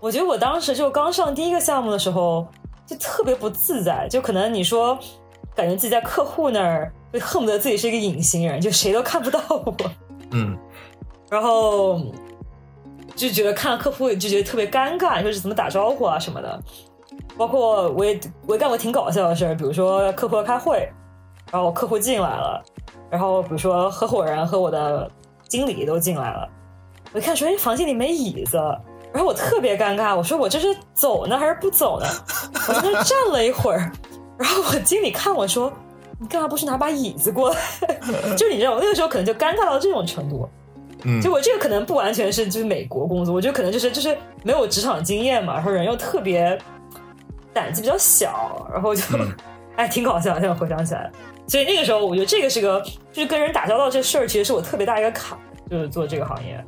我觉得我当时就刚上第一个项目的时候，就特别不自在，就可能你说感觉自己在客户那儿，就恨不得自己是一个隐形人，就谁都看不到我。嗯，然后就觉得看客户就觉得特别尴尬，就是怎么打招呼啊什么的。包括我也我也干过挺搞笑的事儿，比如说客户要开会，然后客户进来了，然后比如说合伙人和我的经理都进来了，我一看说哎房间里没椅子，然后我特别尴尬，我说我这是走呢还是不走呢？我在那站了一会儿，然后我经理看我说你干嘛不是拿把椅子过来？就是你知道我那个时候可能就尴尬到这种程度。嗯，就我这个可能不完全是就是美国工作，我觉得可能就是就是没有职场经验嘛，然后人又特别胆子比较小，然后就、哎挺搞笑，现在回想起来。所以那个时候我觉得这个是个就是跟人打交道这事儿，其实是我特别大一个坎，就是做这个行业。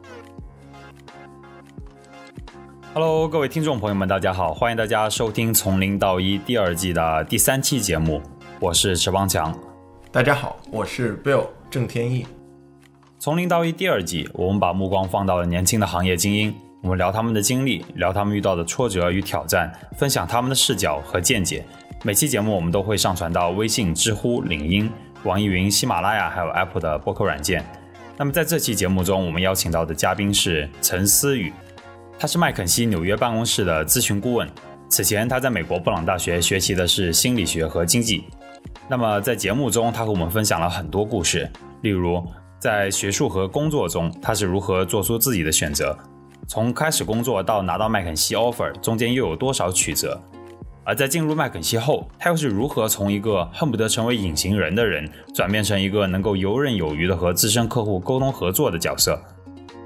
Hello，各位听众朋友们，大家好，欢迎大家收听《从零到一》第二季的第三期节目，我是池邦强。大家好，我是 Bill 郑天意。从零到一第二季，我们把目光放到了年轻的行业精英，我们聊他们的经历，聊他们遇到的挫折与挑战，分享他们的视角和见解。每期节目我们都会上传到微信、知乎、领英、网易云、喜马拉雅还有 Apple 的播客软件。那么在这期节目中，我们邀请到的嘉宾是陈思雨，他是麦肯锡纽约办公室的咨询顾问。此前他在美国布朗大学学习的是心理学和经济。那么在节目中，他和我们分享了很多故事，例如在学术和工作中他是如何做出自己的选择，从开始工作到拿到麦肯锡 offer 中间又有多少曲折，而在进入麦肯锡后，他又是如何从一个恨不得成为隐形人的人，转变成一个能够游刃有余的和资深客户沟通合作的角色。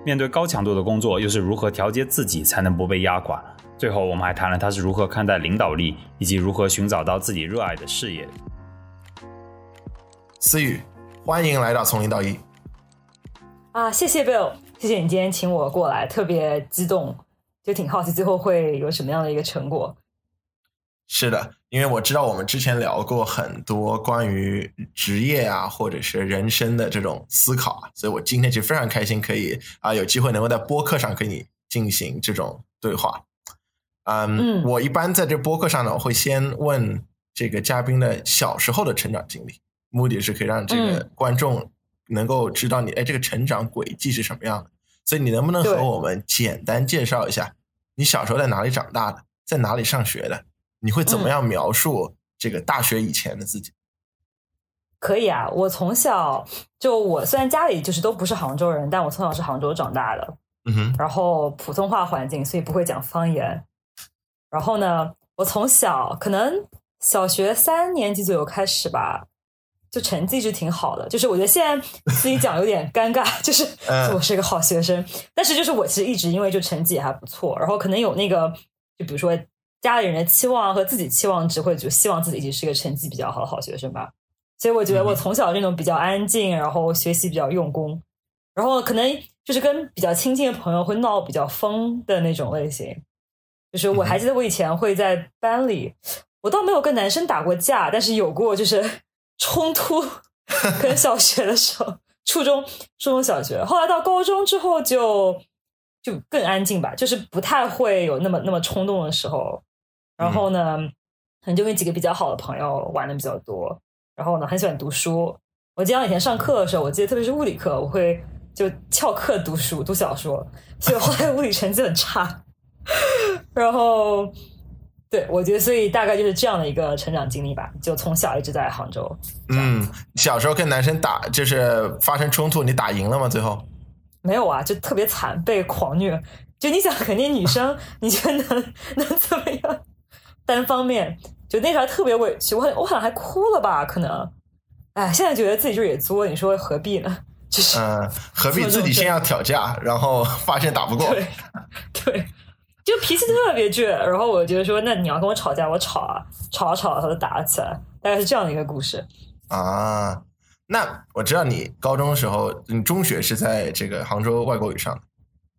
面对高强度的工作，又是如何调节自己才能不被压垮？最后，我们还谈了他是如何看待领导力，以及如何寻找到自己热爱的事业。思雨，欢迎来到从零到一。啊，谢谢 Bill，谢谢你今天请我过来，特别激动，就挺好奇最后会有什么样的一个成果。是的，因为我知道我们之前聊过很多关于职业啊，或者是人生的这种思考啊，所以我今天其实非常开心，可以啊有机会能够在播客上跟你进行这种对话。嗯，嗯我一般在这播客上呢，我会先问这个嘉宾的小时候的成长经历，目的是可以让这个嗯观众能够知道你哎这个成长轨迹是什么样的。所以你能不能和我们简单介绍一下你小时候在哪里长大的，在哪里上学的？你会怎么嗯样描述这个大学以前的自己？可以啊，我从小就我虽然家里就是都不是杭州人，但我从小是杭州长大的，嗯哼，然后普通话环境，所以不会讲方言。然后呢，我从小可能小学三年级左右开始吧，就成绩一直挺好的。就是我觉得现在自己讲有点尴尬，就是嗯我是一个好学生，但是就是我其实一直因为就成绩也还不错，然后可能有那个就比如说家里人的期望和自己期望值，会就希望自己一直是个成绩比较好的好学生吧。所以我觉得我从小这种比较安静，然后学习比较用功，然后可能就是跟比较亲近的朋友会闹比较疯的那种类型。就是我还记得我以前会在班里，我倒没有跟男生打过架，但是有过就是冲突，可能小学的时候，初中、初中小学，后来到高中之后就就更安静吧，就是不太会有那么那么冲动的时候。然后呢，可能就跟几个比较好的朋友玩的比较多。然后呢，很喜欢读书。我记得以前上课的时候，我记得特别是物理课，我会就翘课读书、读小说，所以后来物理成绩很差。然后，对我觉得，所以大概就是这样的一个成长经历吧。就从小一直在杭州，嗯，小时候跟男生打就是发生冲突，你打赢了吗？最后？没有啊，就特别惨，被狂虐。就你想，肯定女生，你觉得能 能怎么样？单方面，就那时候特别委屈，我好我好像还哭了吧？可能，哎，现在觉得自己就是也作，你说何必呢？就是、嗯，何必自己先要挑架，然后发现打不过？对对，就脾气特别倔。然后我觉得说，那你要跟我吵架，我吵啊，吵啊吵啊，他就打了起来，大概是这样的一个故事。啊，那我知道你高中的时候，你中学是在这个杭州外国语上的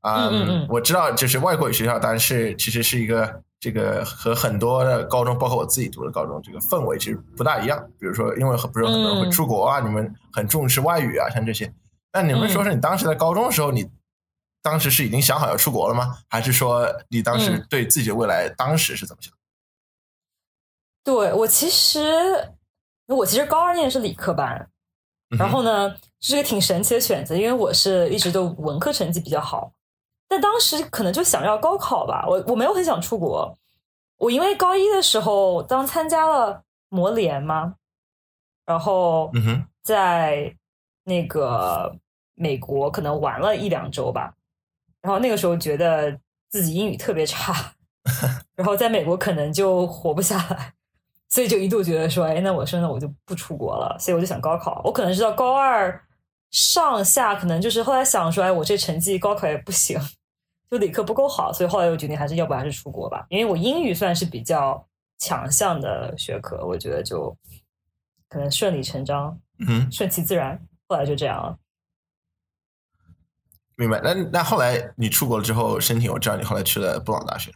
啊、嗯嗯嗯我知道，就是外国语学校，当然是其实是一个这个和很多的高中，包括我自己读的高中，这个氛围其实不大一样。比如说，因为不是很多人会嗯出国啊，你们很重视外语啊，像这些。那你们说说你当时在高中的时候，你当时是已经想好要出国了吗？还是说你当时嗯对自己的未来当时是怎么想？对我其实我其实高二念的是理科班，然后呢，这是个挺神奇的选择，因为我是一直都文科成绩比较好，但当时可能就想要高考吧，我我没有很想出国，我因为高一的时候当参加了模联嘛，然后在那个美国可能玩了一两周吧，然后那个时候觉得自己英语特别差，然后在美国可能就活不下来，所以就一度觉得说，哎，那我说那我就不出国了，所以我就想高考。我可能是到高二上下，可能就是后来想说，哎，我这成绩高考也不行，就理科不够好，所以后来我决定还是要不还是出国吧，因为我英语算是比较强项的学科，我觉得就可能顺理成章，嗯，顺其自然，后来就这样了。明白。那那后来你出国了之后申请，我知道你后来去了布朗大学，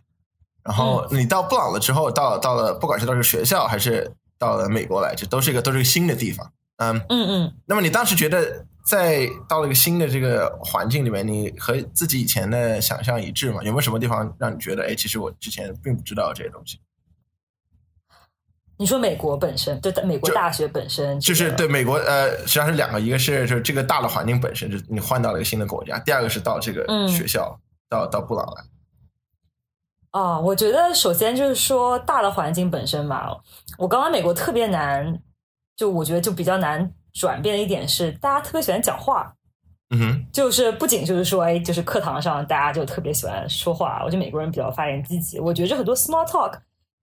然后你到布朗了之后，到到了不管是到这个学校还是到了美国来，这都是一个都是一个新的地方。嗯，嗯嗯，那么你当时觉得在到了一个新的这个环境里面，你和自己以前的想象一致吗？有没有什么地方让你觉得，哎，其实我之前并不知道这些东西？你说美国本身，对美国大学本身、这个就是对美国，呃，实际上是两个，一个是就是这个大的环境本身，就是你换到了一个新的国家；第二个是到这个嗯学校，到到布朗来。啊，我觉得首先就是说大的环境本身吧，我刚来美国特别难，就我觉得就比较难转变的一点是，大家特别喜欢讲话，嗯哼，就是不仅就是说，哎，就是课堂上大家就特别喜欢说话，我觉得美国人比较发言积极。我觉得这很多 small talk，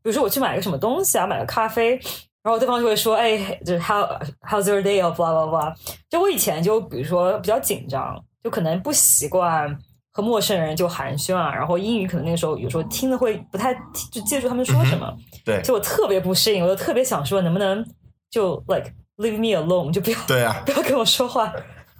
比如说我去买个什么东西啊，买个咖啡，然后对方就会说，哎，就是 how how's your day 啊，blah blah blah。就我以前就比如说比较紧张，就可能不习惯和陌生人就寒暄啊，然后英语可能那个时候有时候听的会不太就记住他们说什么，对就我特别不适应，我就特别想说能不能就 like leave me alone，就不要对啊，不要跟我说话。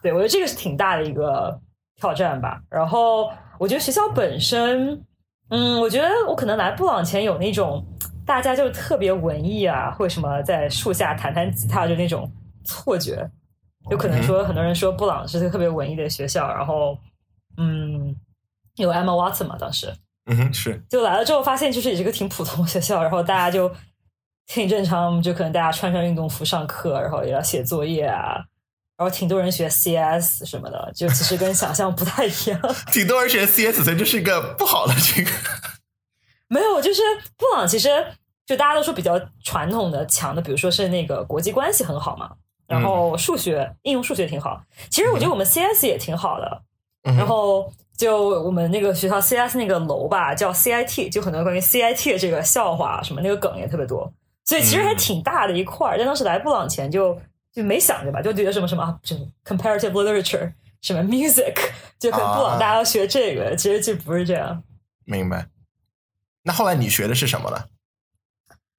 对我觉得这个是挺大的一个挑战吧。然后我觉得学校本身，嗯，我觉得我可能来布朗前有那种大家就特别文艺啊，或者什么在树下弹弹吉他就那种错觉，有可能说很多人说布朗是个特别文艺的学校，然后嗯，有 Emma Watson 嘛，当时嗯哼，是，就来了之后发现就是也是个挺普通的学校，然后大家就挺正常，就可能大家穿上运动服上课，然后也要写作业啊，然后挺多人学 CS 什么的，就其实跟想象不太一样。挺多人学 CS，所以这是一个不好的这个。没有，就是布朗其实就大家都说比较传统的强的，比如说是那个国际关系很好嘛，然后数学、应用数学挺好。其实我觉得我们 CS 也挺好的，嗯然后就我们那个学校 CS 那个楼吧，叫 CIT，就很多关于 CIT 的这个笑话什么那个梗也特别多，所以其实还挺大的一块儿。但当时来布朗前就就没想着吧，就觉得什么什么啊，就 comparative literature 什么 music，就可能布朗啊大家要学这个，其实就不是这样。明白。那后来你学的是什么呢？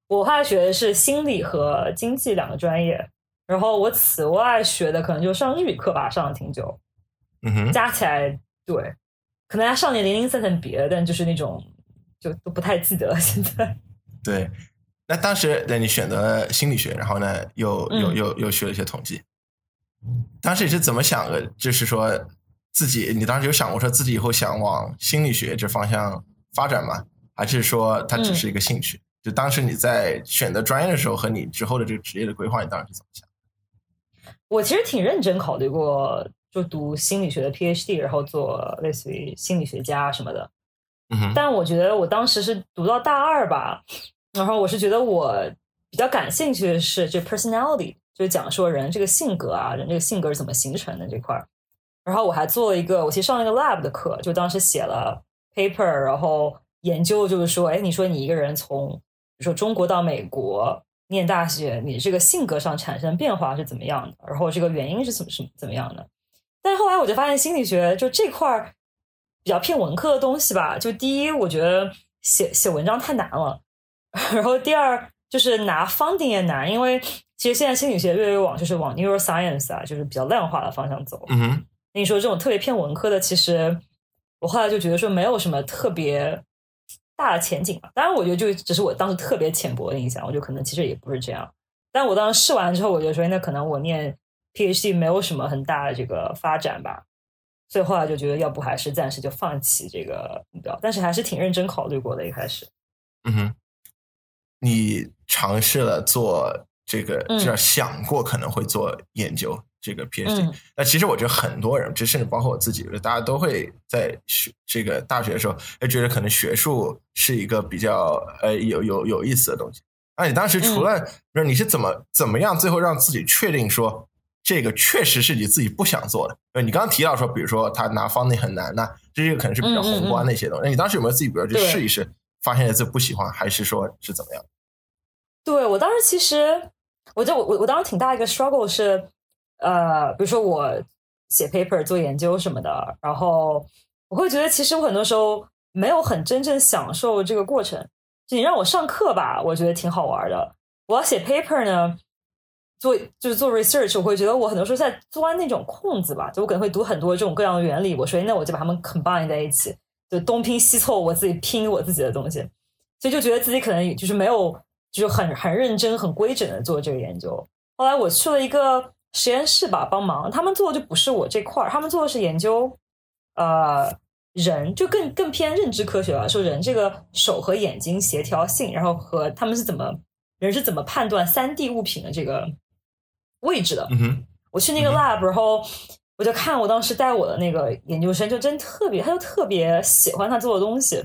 我后来学的是心理和经济两个专业，然后我此外学的可能就上日语课吧，上了挺久，嗯哼，加起来对，可能还上点零零散散别的，但就是那种就都不太记得了。现在对。那当时那你选择了心理学，然后呢，又又嗯又又学了一些统计。当时你是怎么想的？就是说自己，你当时有想过说自己以后想往心理学这方向发展吗？还是说它只是一个兴趣？就当时你在选择专业的时候和你之后的这个职业的规划，你当时是怎么想？我其实挺认真考虑过，就读心理学的 PhD，然后做类似于心理学家什么的。嗯，但我觉得我当时是读到大二吧，然后我是觉得我比较感兴趣的是这 personality，就是讲说人这个性格啊，人这个性格是怎么形成的这块儿。然后我还做了一个，我其实上了一个 lab 的课，就当时写了 paper，然后研究就是说，哎，你说你一个人从比如说中国到美国念大学，你这个性格上产生变化是怎么样的？然后这个原因是怎么是怎么样的？但是后来我就发现心理学就这块儿比较偏文科的东西吧，就第一，我觉得写写文章太难了，然后第二就是拿 funding 也难，因为其实现在心理学越来越往就是往 neuroscience 啊，就是比较量化的方向走。嗯哼，那你说这种特别偏文科的，其实我后来就觉得说没有什么特别大的前景吧。当然，我觉得就只是我当时特别浅薄的印象，我觉得可能其实也不是这样。但我当时试完之后，我就说，那可能我念 PhD 没有什么很大的这个发展吧。所以后来就觉得，要不还是暂时就放弃这个目标，但是还是挺认真考虑过的。一开始，嗯哼，你尝试了做这个，嗯至少想过可能会做研究这个 PhD。嗯那其实我觉得很多人，就甚至包括我自己，大家都会在学这个大学的时候，哎，觉得可能学术是一个比较呃有有有意思的东西。那你当时除了，嗯那你是怎么怎么样最后让自己确定说这个确实是你自己不想做的？呃，你刚刚提到说，比如说他拿 funding 很难，那这个可能是比较宏观的一些东西。那你当时有没有自己，比如去试一试，发现自己不喜欢，还是说是怎么样？对我当时其实，我就我我当时挺大一个 struggle 是，呃，比如说我写 paper 做研究什么的，然后我会觉得其实我很多时候没有很真正享受这个过程。就你让我上课吧，我觉得挺好玩的。我要写 paper 呢，做就是做 research，我会觉得我很多时候在钻那种空子吧，就我可能会读很多这种各样的原理，我说那我就把它们 combine 在一起，就东拼西凑，我自己拼我自己的东西，所以就觉得自己可能就是没有，就是很很认真、很规整的做这个研究。后来我去了一个实验室吧，帮忙，他们做的就不是我这块儿，他们做的是研究，呃，人就更更偏认知科学了，说人这个手和眼睛协调性，然后和他们是怎么人是怎么判断三 D 物品的这个位置的。我去那个嗯 lab，、然后我就看我当时带我的那个研究生，就真特别，他就特别喜欢他做的东西。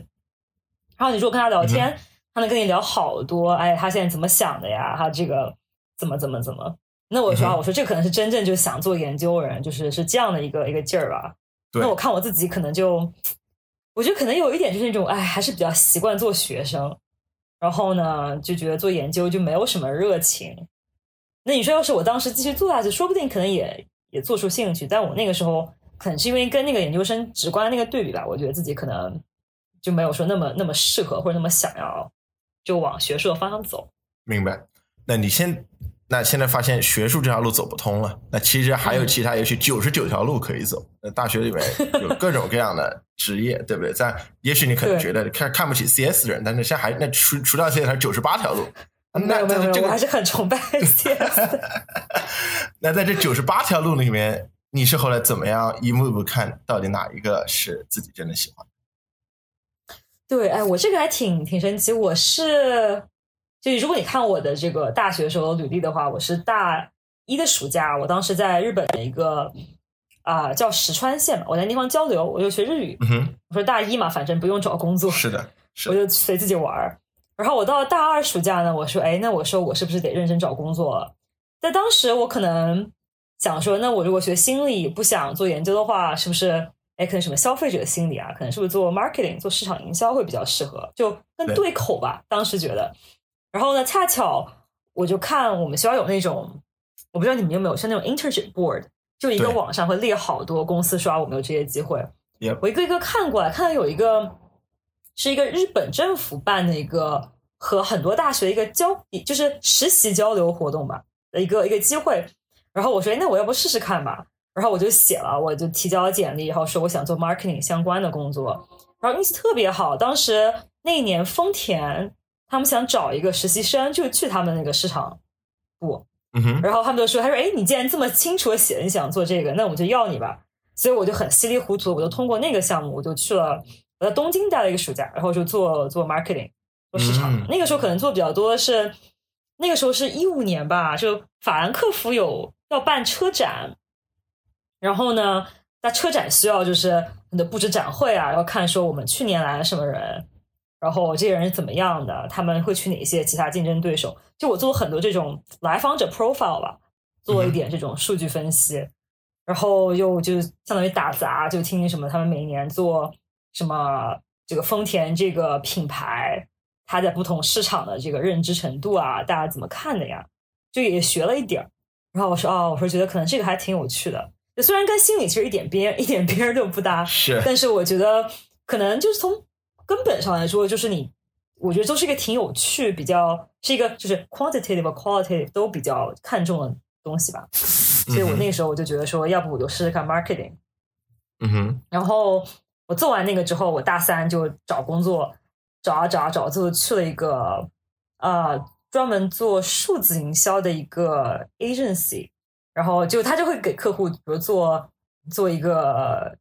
然后你如果跟他聊天，他能跟你聊好多，哎，他现在怎么想的呀？他这个怎么怎么怎么？那我说啊，嗯我说这可能是真正就想做研究人，就是是这样的一个一个劲儿吧。那我看我自己可能就，我觉得可能有一点就是那种，哎，还是比较习惯做学生，然后呢，就觉得做研究就没有什么热情。那你说，要是我当时继续做下去，说不定可能也也做出兴趣。但我那个时候可能是因为跟那个研究生直观的那个对比吧，我觉得自己可能就没有说那么那么适合或者那么想要就往学术的方向走。明白。那你现那现在发现学术这条路走不通了，那其实还有嗯其他，也许九十九条路可以走。那大学里面有各种各样的职业，对不对？在也许你可能觉得看看不起 CS 的人，但是现在还那除除掉 CS 还九十八条路。没那有没有没有，这个我还是很崇拜 CS 的。那在这九十八条路里面，你是后来怎么样一步一步看到底哪一个是自己真的喜欢？对，哎，我这个还挺挺神奇。我是，就如果你看我的这个大学时候的履历的话，我是大一的暑假，我当时在日本的一个啊、叫石川县嘛，我在那地方交流，我就学日语。嗯哼，我说大一嘛，反正不用找工作，是的，是我，就随自己玩儿。然后我到了大二暑假呢，我说，哎，那我说我是不是得认真找工作了？在当时我可能想说，那我如果学心理不想做研究的话，是不是？哎，可能什么消费者心理啊，可能是不是做 marketing 做市场营销会比较适合，就更对对口吧。当时觉得，然后呢，恰巧我就看我们学校有那种，我不知道你们有没有，像那种 internship board，就一个网上会列好多公司说啊，我们有这些机会。我一个一个看过来，看到有一个是一个日本政府办的一个和很多大学一个交，就是实习交流活动吧的一个一个机会。然后我说，哎那我要不试试看吧？然后我就写了，我就提交了简历，然后说我想做 marketing 相关的工作。然后运气特别好，当时那一年丰田他们想找一个实习生，就去他们那个市场部。嗯哼，然后他们就说：“他说，哎，你既然这么清楚的写你想做这个，那我就要你吧。”所以我就很稀里糊涂，我就通过那个项目，我就去了我在东京待了一个暑假，然后就做做 marketing 做市场。嗯那个时候可能做比较多的是，那个时候是一五年吧，就法兰克福有要办车展，然后呢，在车展需要就是你的布置展会啊，然后看说我们去年来了什么人，然后这些人是怎么样的，他们会去哪些其他竞争对手。就我做了很多这种来访者 profile 吧，做一点这种数据分析，然后又就相当于打杂，就听听什么他们每年做什么这个丰田这个品牌，它在不同市场的这个认知程度啊，大家怎么看的呀？就也学了一点儿。然后我说哦，我说觉得可能这个还挺有趣的，就虽然跟心理其实一点边一点边儿都不搭，是但是我觉得可能就是从根本上来说，就是你，我觉得都是一个挺有趣、比较是一个就是 quantitative 和 qualitative 都比较看重的东西吧。所以我那个时候我就觉得说，要不我就试试看 marketing。嗯哼，然后我做完那个之后，我大三就找工作，找啊找啊找，最后去了一个呃专门做数字营销的一个 agency，然后就他就会给客户，比如做做一个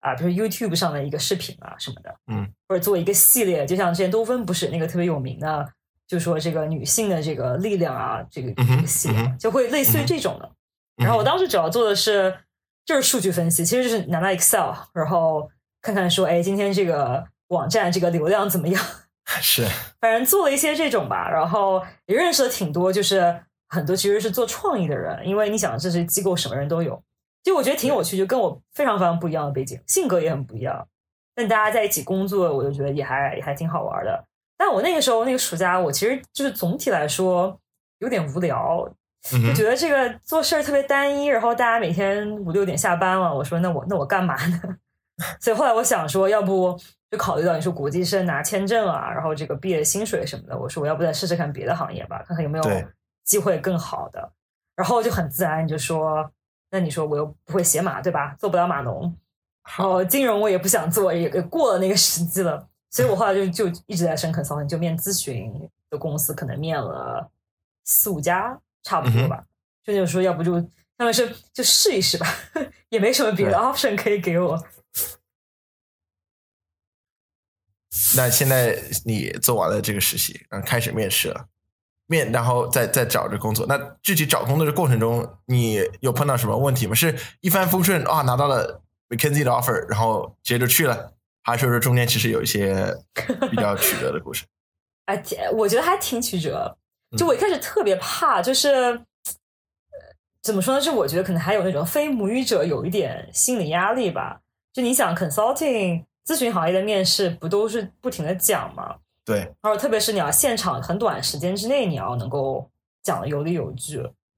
啊，比如 YouTube 上的一个视频啊什么的，嗯，或者做一个系列，就像之前多芬不是那个特别有名的，就说这个女性的这个力量啊，这个这个系列就会类似于这种的。然后我当时主要做的是就是数据分析，其实就是拿到 Excel，然后看看说，哎，今天这个网站这个流量怎么样？是，反正做了一些这种吧，然后也认识了挺多，就是很多其实是做创意的人，因为你想这是机构什么人都有，就我觉得挺有趣，就跟我非常非常不一样的背景，性格也很不一样，但大家在一起工作，我就觉得也还也还挺好玩的。但我那个时候那个暑假，我其实就是总体来说有点无聊，就觉得这个做事儿特别单一，然后大家每天五六点下班了，我说那我那我干嘛呢？所以后来我想说，要不就考虑到你说国际生拿签证啊，然后这个毕业薪水什么的，我说我要不再试试看别的行业吧，看看有没有机会更好的。然后就很自然你就说，那你说我又不会写码，对吧？做不了码农，然后金融我也不想做，也也过了那个时机了。所以我后来就就一直在申 consulting，就面咨询的公司，可能面了四五家，差不多吧。就就说要不就他们是就试一试吧，也没什么别的 option 可以给我。那现在你做完了这个实习，然后开始面试了，面然后再再找这工作。那具体找工作的过程中，你有碰到什么问题吗？是一帆风顺啊，拿到了 McKinsey 的 offer，然后直接着去了，还是说中间其实有一些比较曲折的故事？哎，挺我觉得还挺曲折。嗯就我一开始特别怕，就是、呃怎么说呢？就我觉得可能还有那种非母语者有一点心理压力吧。就你想，consulting 咨询行业的面试不都是不停的讲吗？对，然后特别是你要现场很短时间之内你要能够讲的有理有据，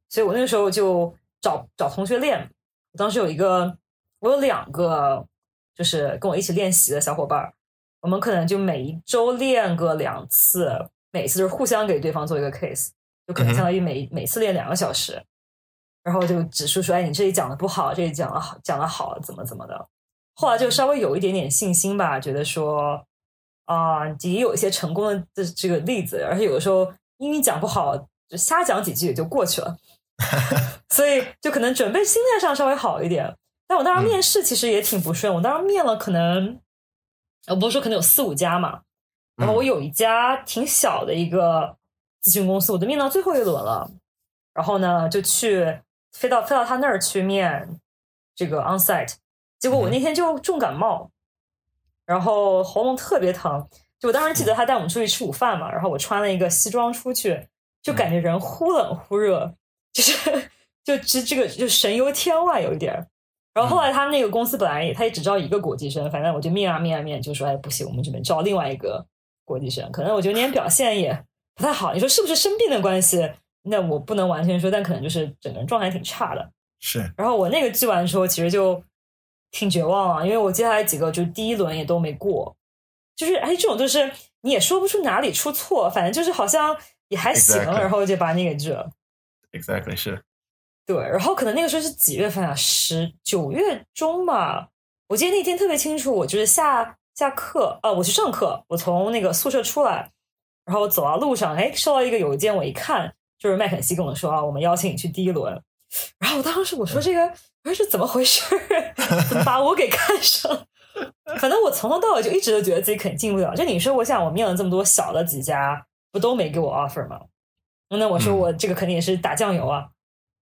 所以我那个时候就找找同学练。我当时有一个，我有两个就是跟我一起练习的小伙伴儿，我们可能就每一周练个两次，每次就是互相给对方做一个 case，就可能相当于每、每次练两个小时，然后就指出说，哎，你这里讲的不好，这里讲的好，讲的好，怎么怎么的。后来就稍微有一点点信心吧，觉得说啊、也有一些成功的这这个例子，而且有的时候英语讲不好，就瞎讲几句也就过去了，所以就可能准备心态上稍微好一点。但我当时面试其实也挺不顺，我当时面了可能，呃，不是说可能有四五家嘛，然后我有一家挺小的一个咨询公司，我都面到最后一轮了，然后呢就去飞到飞到他那儿去面这个 onsite，结果我那天就重感冒，然后喉咙特别疼。就我当时记得他带我们出去吃午饭嘛，然后我穿了一个西装出去，就感觉人忽冷忽热，就是就这这个就神游天外有一点儿。然后后来他那个公司本来也他也只招一个国际生，反正我就面啊面啊面，就说哎不行，我们这边招另外一个国际生。可能我觉得那天表现也不太好，你说是不是生病的关系？那我不能完全说，但可能就是整个人状态挺差的。是，然后我那个记完之后，其实就挺绝望啊，因为我接下来几个就第一轮也都没过，就是哎，这种就是你也说不出哪里出错，反正就是好像也还行 Exactly 然后就把你给拒了。exactly 是，对，然后可能那个时候是几月份啊？十九月中吧。我记得那天特别清楚，我就是下下课，呃，我去上课，我从那个宿舍出来，然后走到路上，哎，收到一个邮件，我一看就是麦肯锡跟我说啊，我们邀请你去第一轮。然后我当时我说这个，我说这怎么回事儿？怎么把我给看上？可能我从头到尾就一直都觉得自己肯定进不了。就你说，我想我面了这么多小的几家，不都没给我 offer 吗？那我说嗯我这个肯定也是打酱油啊，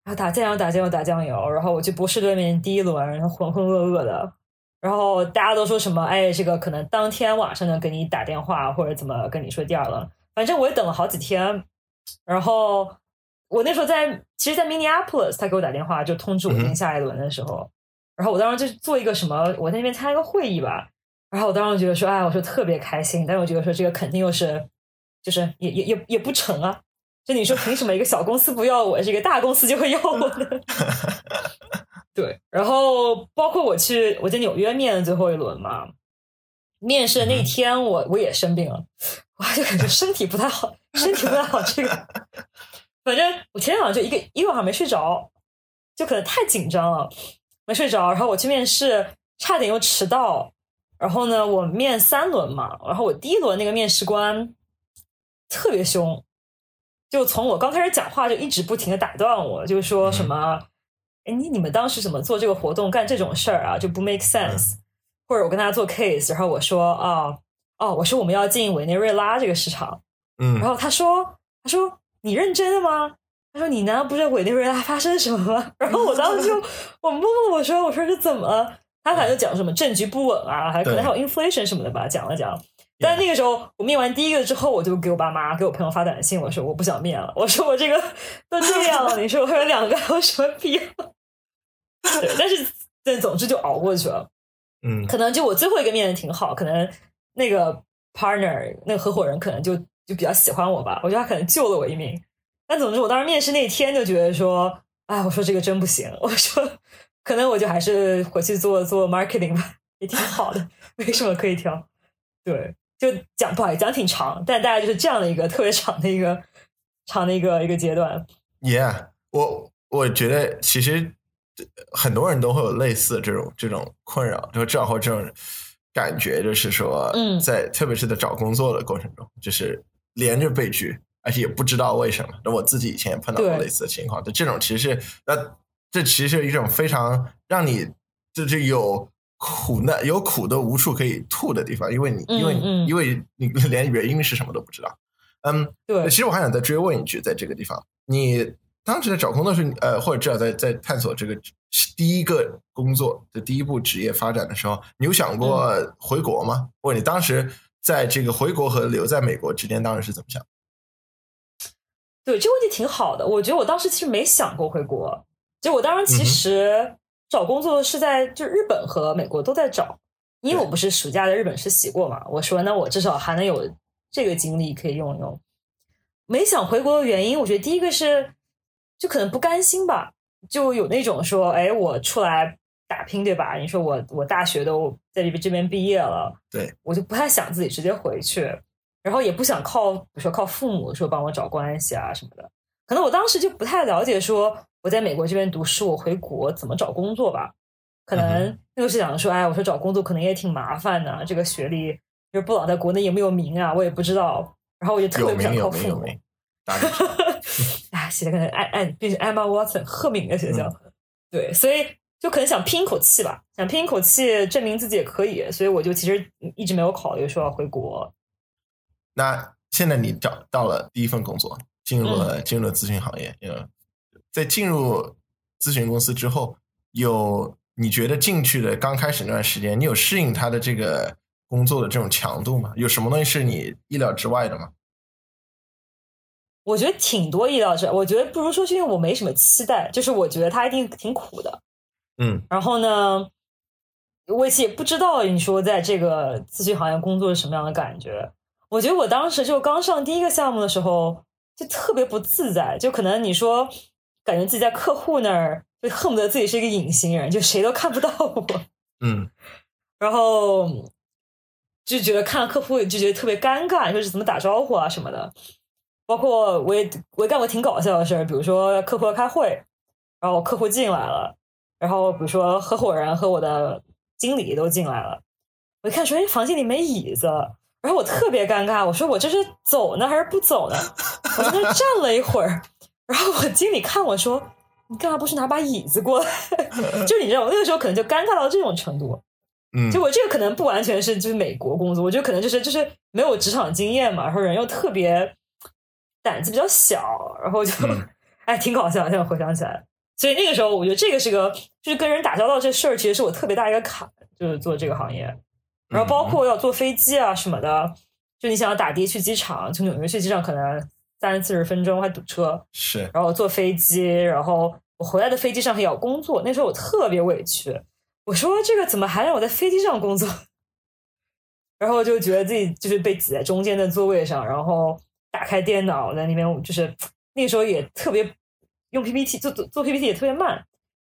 然后打酱油打酱油打酱油，然后我去博士对面第一轮，然后浑浑噩噩的，然后大家都说什么，哎，这个可能当天晚上能给你打电话或者怎么跟你说第二轮，反正我也等了好几天，然后我那时候在，其实，在 Minneapolis，他给我打电话就通知我进下一轮的时候，然后我当时就做一个什么，我在那边参加一个会议吧，然后我当时觉得说，哎，我说特别开心，但是我觉得说这个肯定又是，就是也也也也不成啊。就你说凭什么一个小公司不要我，这个大公司就会要我呢？对，然后包括我去我在纽约面的最后一轮嘛，面试的那天我我也生病了，我就感觉身体不太好，身体不太好。这个，反正我前天晚上就一个一个晚上没睡着，就可能太紧张了，没睡着。然后我去面试，差点又迟到。然后呢，我面三轮嘛，然后我第一轮那个面试官特别凶，就从我刚开始讲话就一直不停的打断我，就说什么。哎，你你们当时怎么做这个活动，干这种事儿啊，就不 make sense。或者我跟他做 case，然后我说啊哦，我说我们要进委内瑞拉这个市场，嗯然后他说他说你认真的吗？他说你难道不知道委内瑞拉发生什么吗？然后我当时就 我懵了，我说我说这怎么了？他反正就讲什么政局不稳啊，还可能还有 inflation 什么的吧，讲了讲。但那个时候我面完第一个之后，我就给我爸妈、给我朋友发短信，我说我不想面了，我说我这个都这样了，你说我还有两个，还有什么必要？对，但是但总之就熬过去了。嗯可能就我最后一个面的挺好，可能那个 partner 那个合伙人可能就就比较喜欢我吧，我觉得他可能救了我一命。但总之，我当时面试那天就觉得说，哎，我说这个真不行，我说可能我就还是回去做做 marketing 吧，也挺好的，没什么可以挑。对，就讲不好意思讲挺长，但大概就是这样的一个特别长的一个长的一个一个阶段。，Yeah，我我觉得其实很多人都会有类似这种这种困扰，就至少会这种感觉，就是说，嗯在特别是在找工作的过程中，就是连着被拒，而且也不知道为什么。那我自己以前也碰到过类似的情况，就这种其实那这其实是一种非常让你就是有。苦难有苦的无处可以吐的地方，因为你因为你嗯嗯因为你连原因是什么都不知道。嗯，对其实我还想再追问一句，在这个地方，你当时在找工作时，呃，或者至少在在探索这个第一个工作的第一步职业发展的时候，你有想过嗯回国吗？或者你当时在这个回国和留在美国之间，当时是怎么想？对，这个问题挺好的。我觉得我当时其实没想过回国，就我当时其实找工作是在就日本和美国都在找，因为我不是暑假在日本实习过嘛。我说那我至少还能有这个经历可以用一用。没想回国的原因，我觉得第一个是就可能不甘心吧，就有那种说，哎，我出来打拼对吧？你说我我大学都在这边这边毕业了，对我就不太想自己直接回去。然后也不想靠，比如说靠父母说帮我找关系啊什么的。可能我当时就不太了解，说我在美国这边读书，我回国怎么找工作吧？可能那个是想说，哎，我说找工作可能也挺麻烦的，这个学历就是不老在国内有没有名啊，我也不知道。然后我就特别不想靠父母。哎，写的可能艾艾，毕竟 Emma Watson 赫敏的学校，对，所以就可能想拼一口气吧，想拼一口气证明自己也可以，所以我就其实一直没有考虑说要回国。那现在你找到了第一份工作，进入了、嗯进入了咨询行业，呃，在进入咨询公司之后，有你觉得进去的刚开始那段时间，你有适应他的这个工作的这种强度吗？有什么东西是你意料之外的吗？我觉得挺多意料之外，我觉得不如说是因为我没什么期待，就是我觉得他一定挺苦的。嗯然后呢，我也不知道你说在这个咨询行业工作是什么样的感觉。我觉得我当时就刚上第一个项目的时候，就特别不自在，就可能你说感觉自己在客户那儿，就恨不得自己是一个隐形人，就谁都看不到我。嗯 然后就觉得看到客户就觉得特别尴尬，就是怎么打招呼啊什么的。包括我也我也干过挺搞笑的事儿，比如说客户要开会，然后客户进来了，然后比如说合伙人和我的经理都进来了，我一看说，哎，房间里没椅子，然后我特别尴尬，我说我这是走呢还是不走呢？我在那站了一会儿，然后我经理看我说，你干嘛不去拿把椅子过来？就你知道，我那个时候可能就尴尬到这种程度。嗯，就我这个可能不完全是就是美国工作，我觉得可能就是就是没有职场经验嘛，然后人又特别胆子比较小，然后就、嗯哎挺搞笑，现在回想起来。所以那个时候，我觉得这个是个就是跟人打交道这事儿，其实是我特别大一个坎，就是做这个行业。然后包括要坐飞机啊什么的，就你想要打的去机场，从纽约去机场可能三四十分钟还堵车，是然后坐飞机，然后我回来的飞机上还要工作，那时候我特别委屈，我说这个怎么还让我在飞机上工作？然后就觉得自己就是被挤在中间的座位上，然后打开电脑在那边，就是那个时候也特别用 PPT 做做做 PPT 也特别慢，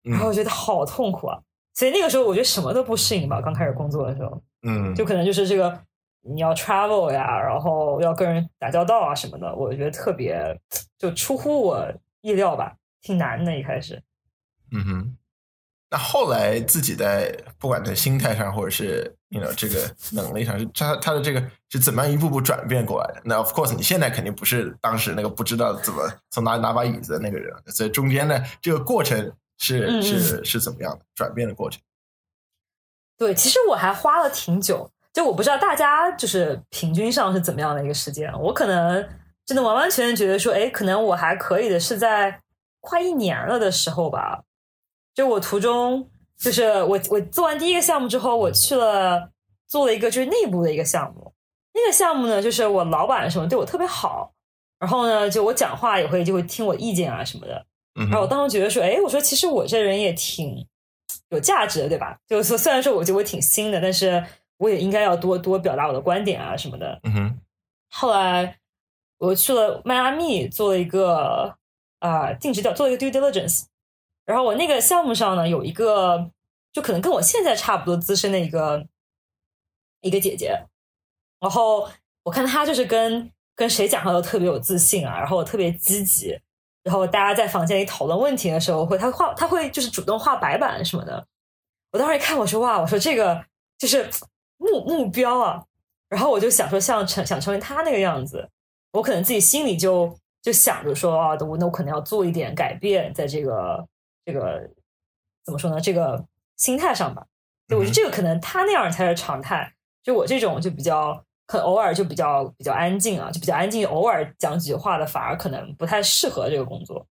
然后我觉得好痛苦啊。所以那个时候我觉得什么都不适应吧，刚开始工作的时候，嗯就可能就是这个你要 travel 呀，然后要跟人打交道啊什么的，我觉得特别就出乎我意料吧，挺难的。一开始，嗯哼。那后来自己在不管在心态上，或者是 you know 这个能力上，是他他的这个是怎么样一步步转变过来的？那 of course 你现在肯定不是当时那个不知道怎么从哪里拿把椅子的那个人，所以中间呢这个过程是是是怎么样的转变的过程？对，其实我还花了挺久，就我不知道大家就是平均上是怎么样的一个时间。我可能真的完完全全觉得说，哎，可能我还可以的是在快一年了的时候吧。就我途中，就是我我做完第一个项目之后，我去了做了一个就是内部的一个项目。那个项目呢，就是我老板什么对我特别好，然后呢，就我讲话也会就会听我意见啊什么的。然后我当时觉得说，哎，我说其实我这人也挺有价值的，对吧？就是说，虽然说我觉得我挺新的，但是我也应该要多多表达我的观点啊什么的。嗯哼。后来我去了迈阿密做了一个啊尽职调，做了一个 due diligence。然后我那个项目上呢，有一个就可能跟我现在差不多资深的一个一个姐姐。然后我看她就是跟跟谁讲话都特别有自信啊，然后特别积极。然后大家在房间里讨论问题的时候，会她画她会就是主动画白板什么的。我当时一看，我说哇，我说这个就是目目标啊。然后我就想说，像成想成为她那个样子，我可能自己心里就就想着说啊，我那我可能要做一点改变，在这个这个怎么说呢？这个心态上吧。就我觉得这个可能他那样才是常态，就我这种就比较。很偶尔就比较比较安静啊，就比较安静，偶尔讲几句话的，反而可能不太适合这个工作。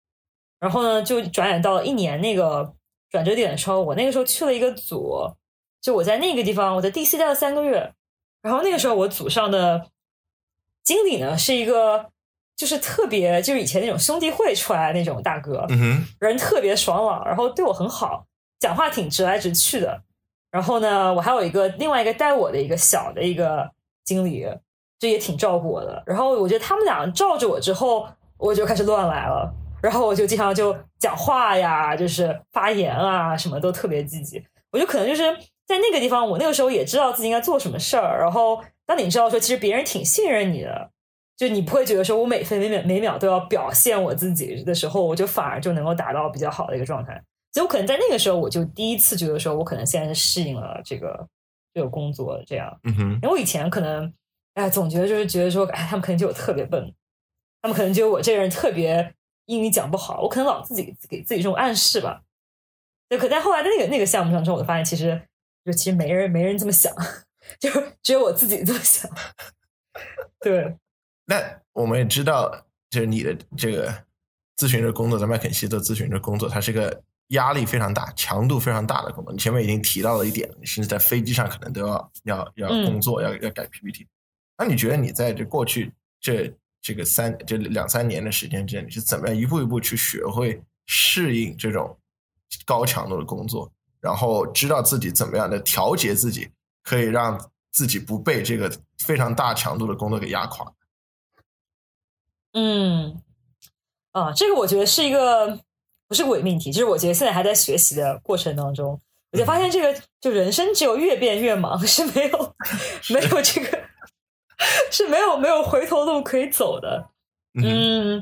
然后呢，就转眼到了一年那个转折点的时候，我那个时候去了一个组，就我在那个地方，我在 DC 待了三个月。然后那个时候我组上的经理呢，是一个就是特别就是以前那种兄弟会出来的那种大哥，嗯人特别爽朗，然后对我很好，讲话挺直来直去的。然后呢，我还有一个另外一个带我的一个小的一个。经理这也挺照顾我的，然后我觉得他们俩罩着我之后，我就开始乱来了，然后我就经常就讲话呀，就是发言啊，什么都特别积极。我就可能就是在那个地方，我那个时候也知道自己应该做什么事儿。然后当你知道说，其实别人挺信任你的，就你不会觉得说我每分每秒每秒都要表现我自己的时候，我就反而就能够达到比较好的一个状态。所以我可能在那个时候，我就第一次觉得说，我可能现在是适应了这个。这个工作这样，嗯哼，因为我以前可能，哎，总觉得就是觉得说，哎，他们可能觉得我特别笨，他们可能觉得我这个人特别英语讲不好，我可能老自己给自己这种暗示吧。对，可在后来的那个那个项目上之后，我就发现其实就其实没人没人这么想，就只有我自己这么想。对，那我们也知道，就是你的这个咨询的工作，在麦肯锡做咨询的工作，它是个。压力非常大，强度非常大的工作。你前面已经提到了一点，你甚至在飞机上可能都要要要工作，要要改 PPT。那你觉得你在这过去这这个三这两三年的时间之内，你是怎么样一步一步去学会适应这种高强度的工作，然后知道自己怎么样的调节自己，可以让自己不被这个非常大强度的工作给压垮？嗯，啊，这个我觉得是一个。不是伪命题，就是我觉得现在还在学习的过程当中，我就发现这个就人生只有越变越忙是没有 没有这个是没有没有回头路可以走的。嗯，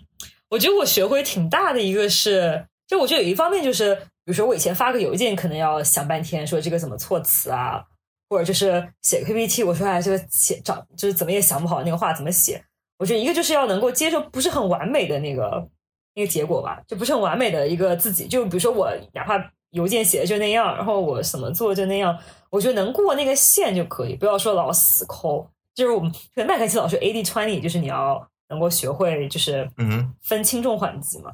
我觉得我学会挺大的一个是，就我觉得有一方面就是，比如说我以前发个邮件可能要想半天，说这个怎么措辞啊，或者就是写 PPT，我说哎这个写找就是怎么也想不好那个话怎么写。我觉得一个就是要能够接受不是很完美的那个。那个结果吧，就不是很完美的一个自己。就比如说我哪怕邮件写的就那样，然后我怎么做就那样，我觉得能过那个线就可以，不要说老死抠。就是我们麦肯锡老师 A D twenty，就是你要能够学会，就是嗯分轻重缓急嘛。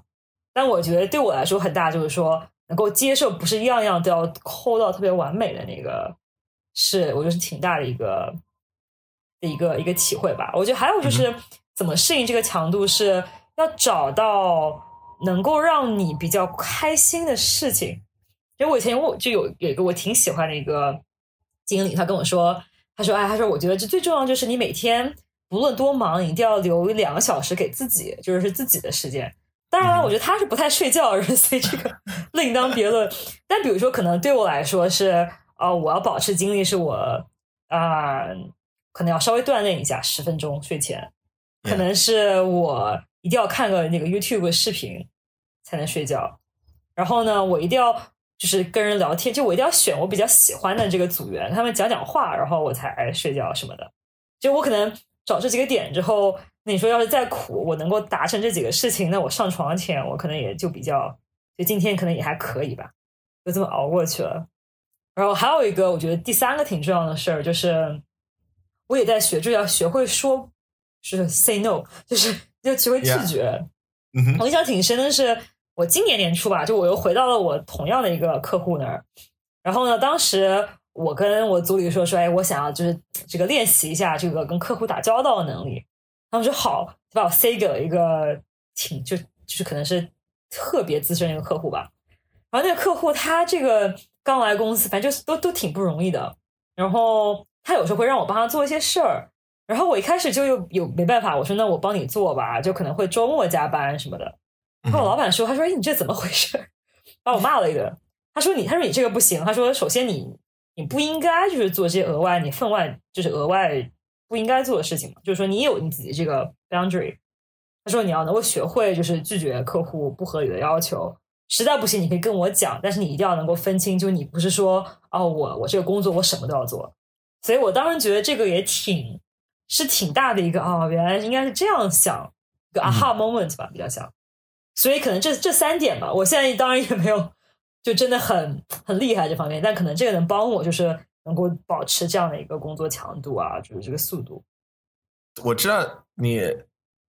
但我觉得对我来说很大，就是说能够接受，不是样样都要抠到特别完美的那个，是我觉得是挺大的一个的一个一个体会吧。我觉得还有就是怎么适应这个强度是。要找到能够让你比较开心的事情。因为我以前我就有有一个我挺喜欢的一个经理，他跟我说，他说：“哎，他说我觉得这最重要就是你每天不论多忙，一定要留两个小时给自己，就是自己的时间。当然了，我觉得他是不太睡觉的人，所以这个另当别论。但比如说，可能对我来说是，呃，我要保持精力，是我啊，可能要稍微锻炼一下，十分钟睡前，可能是我。”一定要看个那个 YouTube 视频才能睡觉，然后呢，我一定要就是跟人聊天，就我一定要选我比较喜欢的这个组员，他们讲讲话，然后我才睡觉什么的。就我可能找这几个点之后，那你说要是再苦，我能够达成这几个事情，那我上床前我可能也就比较，就今天可能也还可以吧，就这么熬过去了。然后还有一个，我觉得第三个挺重要的事儿，就是我也在学，就要学会说，是 say no，就是要学会拒绝。我印象挺深的是，我今年年初吧，就我又回到了我同样的一个客户那儿。然后呢，当时我跟我组里说说，哎，我想要就是这个练习一下这个跟客户打交道的能力。他们说好，就把我塞给了一个挺就就是可能是特别资深的一个客户吧。然后那个客户他这个刚来公司，反正就是都都挺不容易的。然后他有时候会让我帮他做一些事儿，然后我一开始就有有没办法，我说那我帮你做吧，就可能会周末加班什么的。然后我老板说，他说哎你这怎么回事？把我骂了一顿。他说你他说你这个不行。他说首先你你不应该就是做这些额外你分外就是额外不应该做的事情嘛，就是说你有你自己这个 boundary。他说你要能够学会就是拒绝客户不合理的要求。实在不行，你可以跟我讲，但是你一定要能够分清，就你不是说哦，我我这个工作我什么都要做，所以我当时觉得这个也挺是挺大的一个啊，原来应该是这样想，一个 aha moment 吧，比较像，所以可能这这三点吧，我现在当然也没有就真的很很厉害这方面，但可能这个能帮我，就是能够保持这样的一个工作强度啊，就是这个速度。我知道你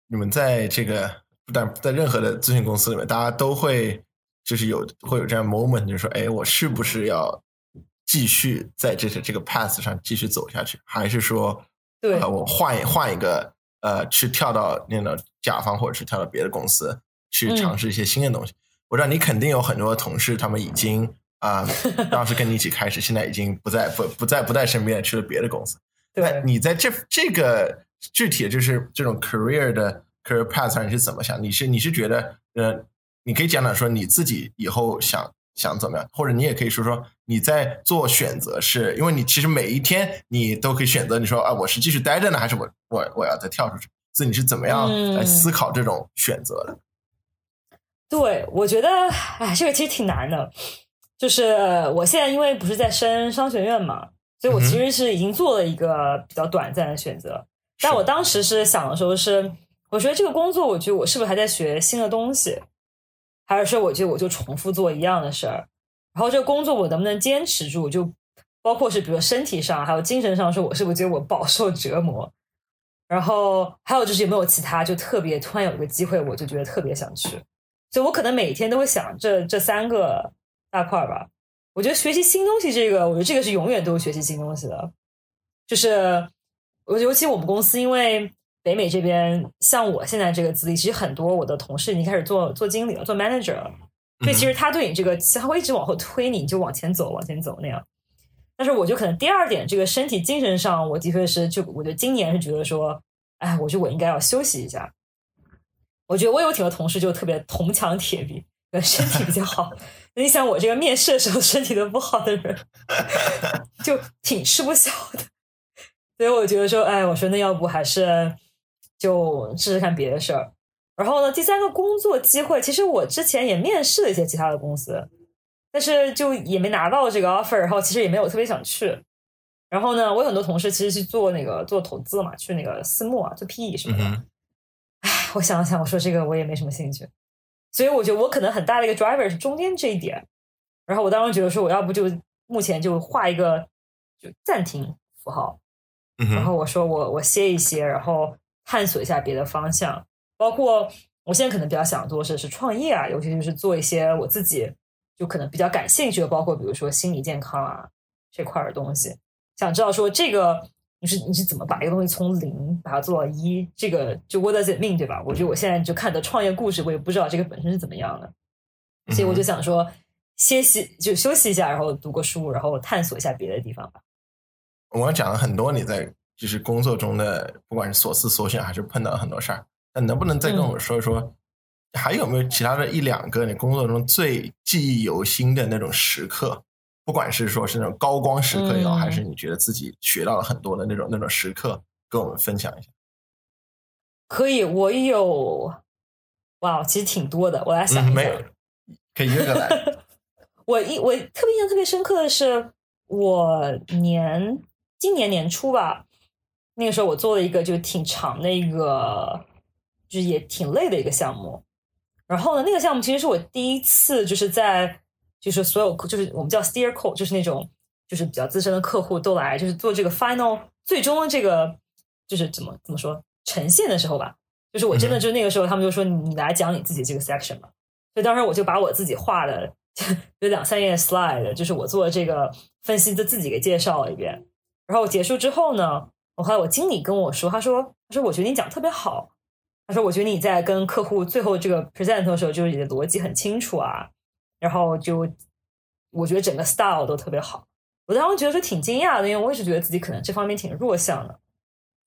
你们在这个不但在任何的咨询公司里面，大家都会。就是有会有这样 moment，就是说，哎，我是不是要继续在这这个 path 上继续走下去，还是说，对，我换一换一个，呃，去跳到那个甲方，或者是跳到别的公司去尝试一些新的东西？我知道你肯定有很多同事，他们已经啊，当时跟你一起开始，现在已经不在不不在不在身边，去了别的公司。对，你在这这个具体的就是这种 career 的 career path 上你是怎么想？你是你是觉得，呃？你可以讲讲说你自己以后想想怎么样，或者你也可以说说你在做选择，是因为你其实每一天你都可以选择，你说啊，我是继续待着呢，还是我我我要再跳出去？所以你是怎么样来思考这种选择的？对，我觉得哎，这个其实挺难的。就是我现在因为不是在升商学院嘛，所以我其实是已经做了一个比较短暂的选择。但我当时是想的时候是，我觉得这个工作，我觉得我是不是还在学新的东西？还是说，我觉得我就重复做一样的事儿，然后这个工作我能不能坚持住？就包括是，比如身体上，还有精神上，说我是不是觉得我饱受折磨？然后还有就是有没有其他就特别突然有一个机会，我就觉得特别想去。所以我可能每天都会想这这三个大块儿吧。我觉得学习新东西这个，我觉得这个是永远都学习新东西的。就是我尤其我们公司，因为。北美这边，像我现在这个资历，其实很多我的同事已经开始做做经理了，做 manager 了。所以其实他对你这个，他会一直往后推你，就往前走，往前走那样。但是我就可能第二点，这个身体精神上，我的确是就我觉得今年是觉得说，哎，我觉得我应该要休息一下。我觉得我有挺多同事就特别铜墙铁壁，身体比较好。你想我这个面试的时候身体都不好的人，就挺吃不消的。所以我觉得说，哎，我说那要不还是。就试试看别的事儿，然后呢，第三个工作机会，其实我之前也面试了一些其他的公司，但是就也没拿到这个 offer，然后其实也没有特别想去。然后呢，我有很多同事其实去做那个做投资嘛，去那个私募啊，做 PE 什么的。唉，我想了想，我说这个我也没什么兴趣，所以我觉得我可能很大的一个 driver 是中间这一点。然后我当时觉得说，我要不就目前就画一个就暂停符号，然后我说我我歇一歇，然后。探索一下别的方向，包括我现在可能比较想做的是创业啊，尤其就是做一些我自己就可能比较感兴趣的，包括比如说心理健康啊这块的东西。想知道说这个你是你是怎么把一个东西从零把它做到一，这个就 what does it mean 对吧？我觉得我现在就看的创业故事，我也不知道这个本身是怎么样的，所以我就想说歇息就休息一下，然后读个书，然后探索一下别的地方吧。我讲了很多你在。就是工作中的，不管是所思所想，还是碰到很多事儿，那能不能再跟我们说一说，还有没有其他的一两个你工作中最记忆犹新的那种时刻？不管是说是那种高光时刻也好，还是你觉得自己学到了很多的那种那种时刻，跟我们分享一下。可以，我有，哇，其实挺多的，我来想一下，可以一个来。我一我特别印象特别深刻的是，我年今年年初吧。那个时候我做了一个就挺长的一个，就是也挺累的一个项目。然后呢，那个项目其实是我第一次就是在就是所有就是我们叫 steer code，就是那种就是比较资深的客户都来，就是做这个 final 最终的这个就是怎么怎么说呈现的时候吧，就是我真的就那个时候，他们就说你来讲你自己这个 section 吧，所以当时我就把我自己画的有两三页 slide，就是我做这个分析的自己给介绍了一遍，然后结束之后呢，我后来我经理跟我说，他说他说我觉得你讲特别好。他说：“我觉得你在跟客户最后这个 present 的时候，就是你的逻辑很清楚啊，然后就我觉得整个 style 都特别好。我当时觉得说挺惊讶的，因为我一直觉得自己可能这方面挺弱项的。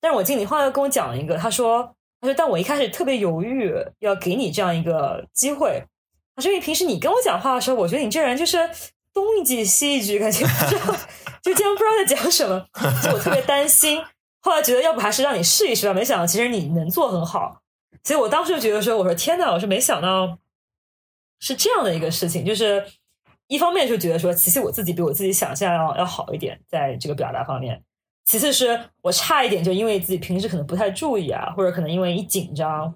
但是我经理后来跟我讲了一个，他说：他说但我一开始特别犹豫要给你这样一个机会。他说因为平时你跟我讲话的时候，我觉得你这人就是东一句西一句，感觉不知道就竟然不知道在讲什么，就我特别担心。后来觉得要不还是让你试一试吧，没想到其实你能做很好。”所以我当时就觉得说，我说天呐，我是没想到是这样的一个事情，就是一方面就觉得说，其实我自己比我自己想象要要好一点，在这个表达方面；其次是我差一点，就因为自己平时可能不太注意啊，或者可能因为一紧张、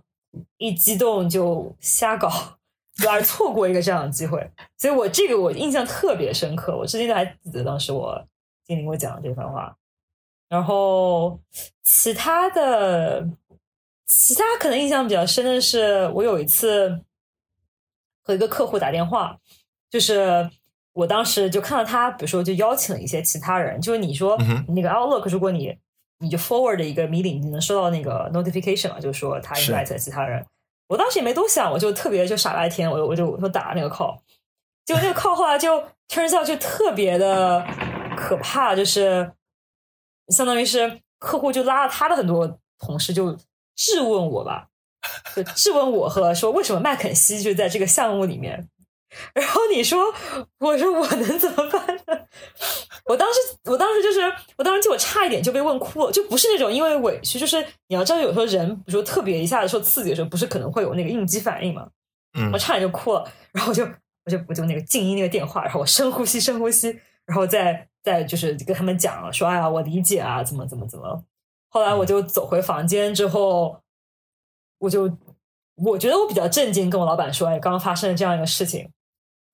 一激动就瞎搞，而错过一个这样的机会。所以我这个我印象特别深刻，我至今都还记得当时我经理给我讲的这番话。然后其他的。其他可能印象比较深的是，我有一次和一个客户打电话，就是我当时就看到他，比如说就邀请了一些其他人，就是你说那个 Outlook，如果你你就 forward 的一个 meeting，你能收到那个 notification 嘛？就是说他 invite 其他人。我当时也没多想，我就特别就傻白甜，我我就我就打那个 call，结果那个 call 后来就 turns out 就特别的可怕，就是相当于是客户就拉了他的很多同事就。质问我吧，就质问我和说为什么麦肯锡就在这个项目里面？然后你说，我说我能怎么办呢？我当时，我当时就是，我当时就我差一点就被问哭了，就不是那种因为委屈，就是你要知道，有时候人比如说特别一下子受刺激的时候，不是可能会有那个应激反应嘛？嗯，我差点就哭了，然后我就我就我就那个静音那个电话，然后我深呼吸，深呼吸，然后再再就是跟他们讲说，哎呀，我理解啊，怎么怎么怎么。后来我就走回房间之后，我就我觉得我比较震惊，跟我老板说：“哎，刚刚发生了这样一个事情。”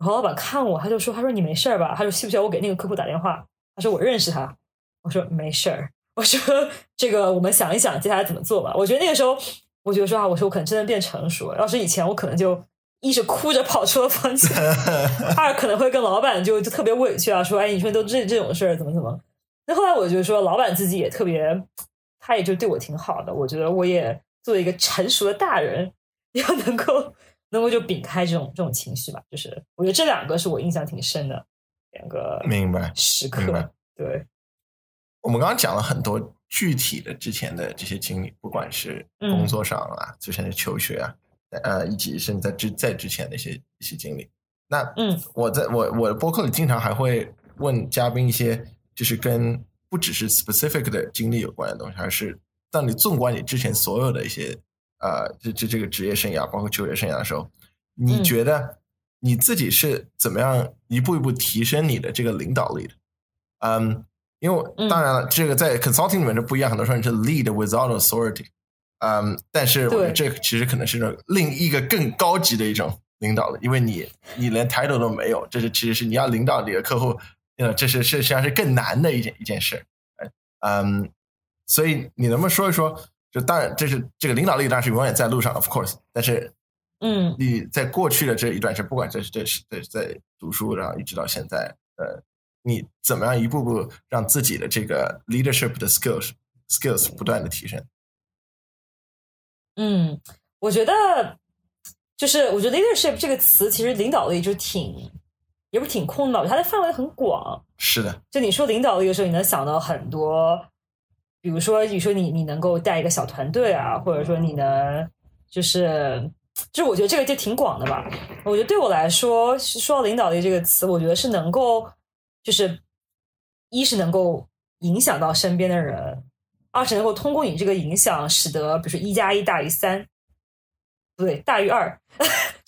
然后老板看我，他就说：“他说你没事吧？他说需不需要我给那个客户打电话？”他说：“我认识他。”我说：“没事儿。”我说：“这个我们想一想接下来怎么做吧。”我觉得那个时候，我觉得说啊，我说我可能真的变成熟了。要是以前，我可能就一是哭着跑出了房间，二可能会跟老板就就特别委屈啊，说：“哎，你说都这这种事儿，怎么怎么？”那后来我就说，老板自己也特别。他也就对我挺好的，我觉得我也作为一个成熟的大人，要能够能够就摒开这种这种情绪吧。就是我觉得这两个是我印象挺深的两个明白时刻。对，我们刚刚讲了很多具体的之前的这些经历，不管是工作上啊，之前的求学啊，呃，以及甚至在之在之前的一些一些经历。那嗯，我在我我的播客里经常还会问嘉宾一些，就是跟。不只是 specific 的经历有关的东西，而是当你纵观你之前所有的一些呃，这这这个职业生涯，包括就业生涯的时候，你觉得你自己是怎么样一步一步提升你的这个领导力的？嗯，因为当然了，这个在 consulting 里面就不一样，很多时候你是 lead without authority。嗯，但是我觉得这其实可能是种另一个更高级的一种领导了，因为你你连 title 都没有，这是其实是你要领导你的客户。呃，这是是实际上是更难的一件一件事，嗯，所以你能不能说一说？就当然，这是这个领导力，当然是永远在路上，of course。但是，嗯，你在过去的这一段时间，不管这是这是在在读书，然后一直到现在，呃，你怎么样一步步让自己的这个 leadership 的 skills skills 不断的提升？嗯，我觉得就是我觉得 leadership 这个词，其实领导力就挺。也不挺空的，它的范围很广。是的，就你说领导力的时候，你能想到很多，比如说你说你你能够带一个小团队啊，或者说你能就是就是我觉得这个就挺广的吧。我觉得对我来说，说到领导力这个词，我觉得是能够就是一是能够影响到身边的人，二是能够通过你这个影响，使得比如说一加一大于三。不对，大于二，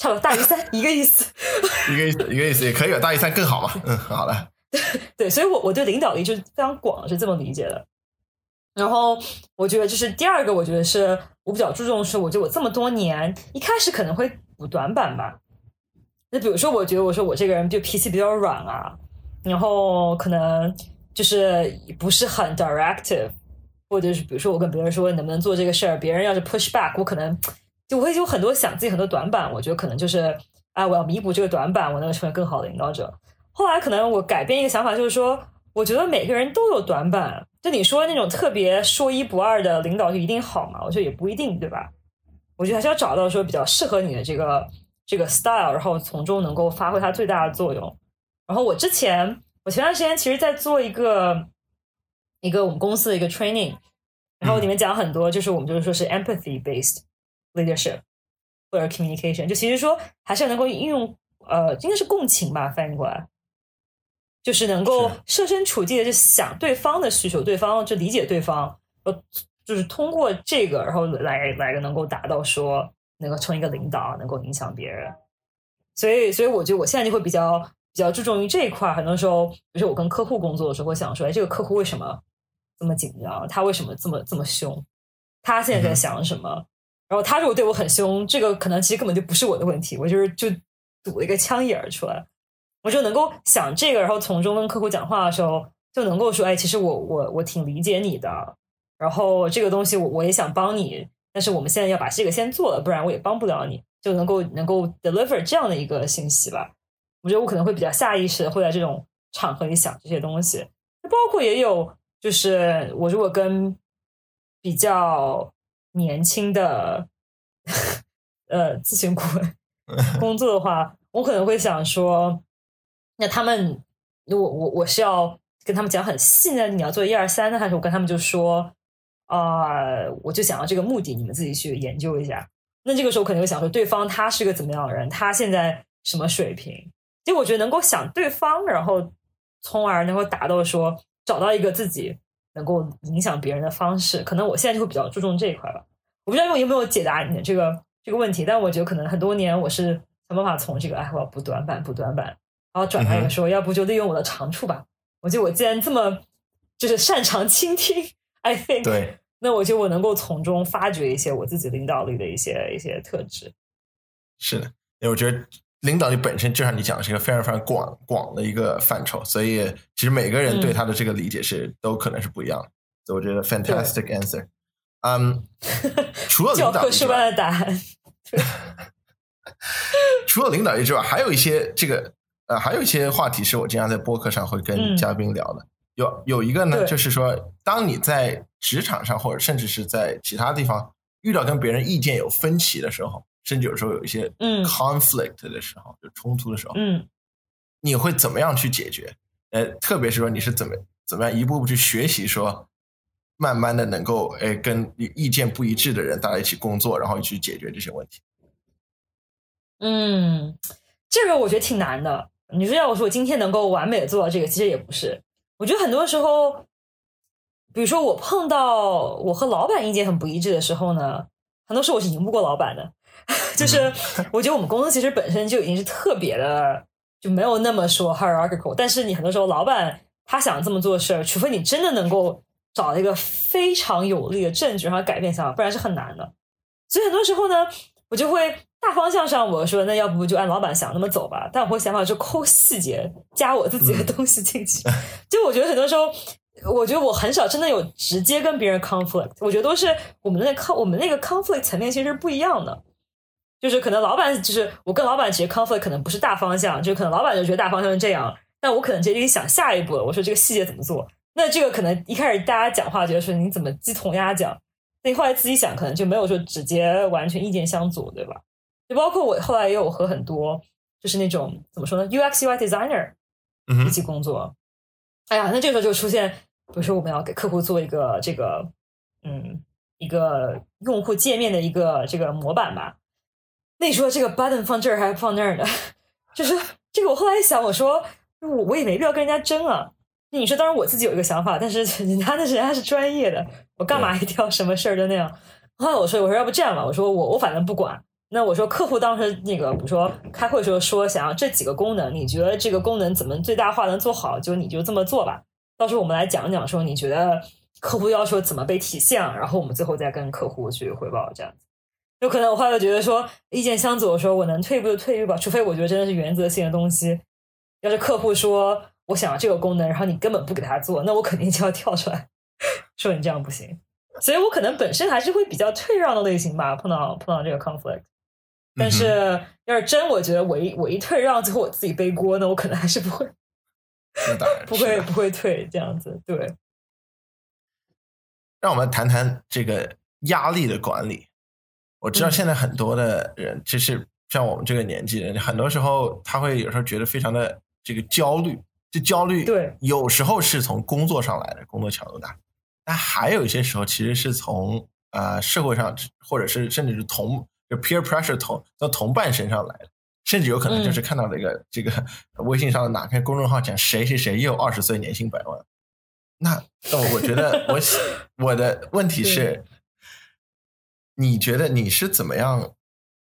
差不多大于三，一个意思。一个意思，一个意思也可以，大于三更好嘛。嗯，好了。对，所以，我我对领导力就是非常广，是这么理解的。然后，我觉得就是第二个，我觉得是我比较注重是，我觉得我这么多年一开始可能会补短板吧。那比如说，我觉得我说我这个人就脾气比较软啊，然后可能就是不是很 directive，或者是比如说我跟别人说能不能做这个事儿，别人要是 push back，我可能就我会有很多想自己很多短板，我觉得可能就是啊，我要弥补这个短板，我能成为更好的领导者。后来可能我改变一个想法，就是说，我觉得每个人都有短板。就你说那种特别说一不二的领导就一定好嘛？我觉得也不一定，对吧？我觉得还是要找到说比较适合你的这个这个 style，然后从中能够发挥它最大的作用。然后我之前我前段时间其实在做一个一个我们公司的一个 training，然后里面讲很多，就是我们就是说是 empathy based leadership 或者 communication，就其实说还是能够应用呃，应该是共情吧，翻译过来。就是能够设身处地的就想对方的需求，对方就理解对方，呃，就是通过这个，然后来来能够达到说能够成为一个领导，能够影响别人。所以，所以我觉得我现在就会比较比较注重于这一块。很多时候，比如说我跟客户工作的时候，会想说，哎，这个客户为什么这么紧张？他为什么这么这么凶？他现在在想什么？然后他如果对我很凶，这个可能其实根本就不是我的问题，我就是就堵了一个枪眼儿出来。我就能够想这个，然后从中跟客户讲话的时候，就能够说，哎，其实我我我挺理解你的，然后这个东西我我也想帮你，但是我们现在要把这个先做了，不然我也帮不了你，就能够能够 deliver 这样的一个信息吧。我觉得我可能会比较下意识的会在这种场合里想这些东西，包括也有就是我如果跟比较年轻的呃咨询顾问 工作的话，我可能会想说。那他们，我我我是要跟他们讲很细呢？你要做一二三呢，还是我跟他们就说啊？我就想要这个目的，你们自己去研究一下。那这个时候可能会想说，对方他是个怎么样的人？他现在什么水平？就我觉得能够想对方，然后从而能够达到说找到一个自己能够影响别人的方式。可能我现在就会比较注重这一块吧。我不知道我有没有解答你的这个这个问题，但我觉得可能很多年我是想办法从这个哎，我要补短板，补短板。然后转来一个说，要不就利用我的长处吧。我觉得我既然这么就是擅长倾听，I think，对，那我觉得我能够从中发掘一些我自己领导力的一些一些特质。是的，因为我觉得领导力本身就像你讲的是一个非常非常广广的一个范畴，所以其实每个人对他的这个理解是都可能是不一样的。所以我觉得 fantastic answer。嗯，除了领导力之外的答案，除了领导力之外，还有一些这个。呃，还有一些话题是我经常在播客上会跟嘉宾聊的。有有一个呢，就是说，当你在职场上或者甚至是在其他地方遇到跟别人意见有分歧的时候，甚至有时候有一些嗯 conflict 的时候，就冲突的时候，嗯，你会怎么样去解决？呃，特别是说你是怎么怎么样一步步去学习，说慢慢的能够哎跟意见不一致的人大家一起工作，然后去解决这些问题。嗯，这个我觉得挺难的。你说要我说我今天能够完美的做到这个，其实也不是。我觉得很多时候，比如说我碰到我和老板意见很不一致的时候呢，很多时候我是赢不过老板的。就是 我觉得我们公司其实本身就已经是特别的，就没有那么说 hierarchical。但是你很多时候老板他想这么做事儿，除非你真的能够找一个非常有力的证据然后改变想法，不然是很难的。所以很多时候呢，我就会。大方向上，我说那要不就按老板想那么走吧。但我会想法是抠细节，加我自己的东西进去。就我觉得很多时候，我觉得我很少真的有直接跟别人 conflict。我觉得都是我们的那 con 我们那个 conflict 层面其实是不一样的。就是可能老板就是我跟老板其实 conflict 可能不是大方向，就可能老板就觉得大方向是这样，但我可能直接想下一步了。我说这个细节怎么做？那这个可能一开始大家讲话觉得说你怎么鸡同鸭讲，那你后来自己想可能就没有说直接完全意见相左，对吧？就包括我后来也有和很多就是那种怎么说呢，UX UI designer 一起工作。哎呀，那这个时候就出现，比如说我们要给客户做一个这个嗯一个用户界面的一个这个模板吧。那你说这个 button 放这儿还是放那儿的？就是这个我后来一想，我说我我也没必要跟人家争啊。那你说当然我自己有一个想法，但是人家那是人家是专业的，我干嘛一定要什么事儿都那样？后来我说我说要不这样吧，我说我我反正不管。那我说，客户当时那个，比如说开会时候说想要这几个功能，你觉得这个功能怎么最大化能做好？就你就这么做吧。到时候我们来讲讲，说你觉得客户要求怎么被体现，然后我们最后再跟客户去汇报这样子。有可能我后来觉得说意见相左的时候，我能退一步就退一步吧，除非我觉得真的是原则性的东西。要是客户说我想要这个功能，然后你根本不给他做，那我肯定就要跳出来 说你这样不行。所以我可能本身还是会比较退让的类型吧，碰到碰到这个 conflict。但是要是真我觉得我一我一退让，最后我自己背锅，那我可能还是不会，不会不会退这样子。对，让我们谈谈这个压力的管理。我知道现在很多的人，就是像我们这个年纪的人，很多时候他会有时候觉得非常的这个焦虑，这焦虑对，有时候是从工作上来的，工作强度大，但还有一些时候其实是从呃社会上，或者是甚至是同就 peer pressure 同从同伴身上来的，甚至有可能就是看到这个、这个微信上的哪篇公众号讲谁谁谁又二十岁年薪百万，那那我觉得我我的问题 是。你觉得你是怎么样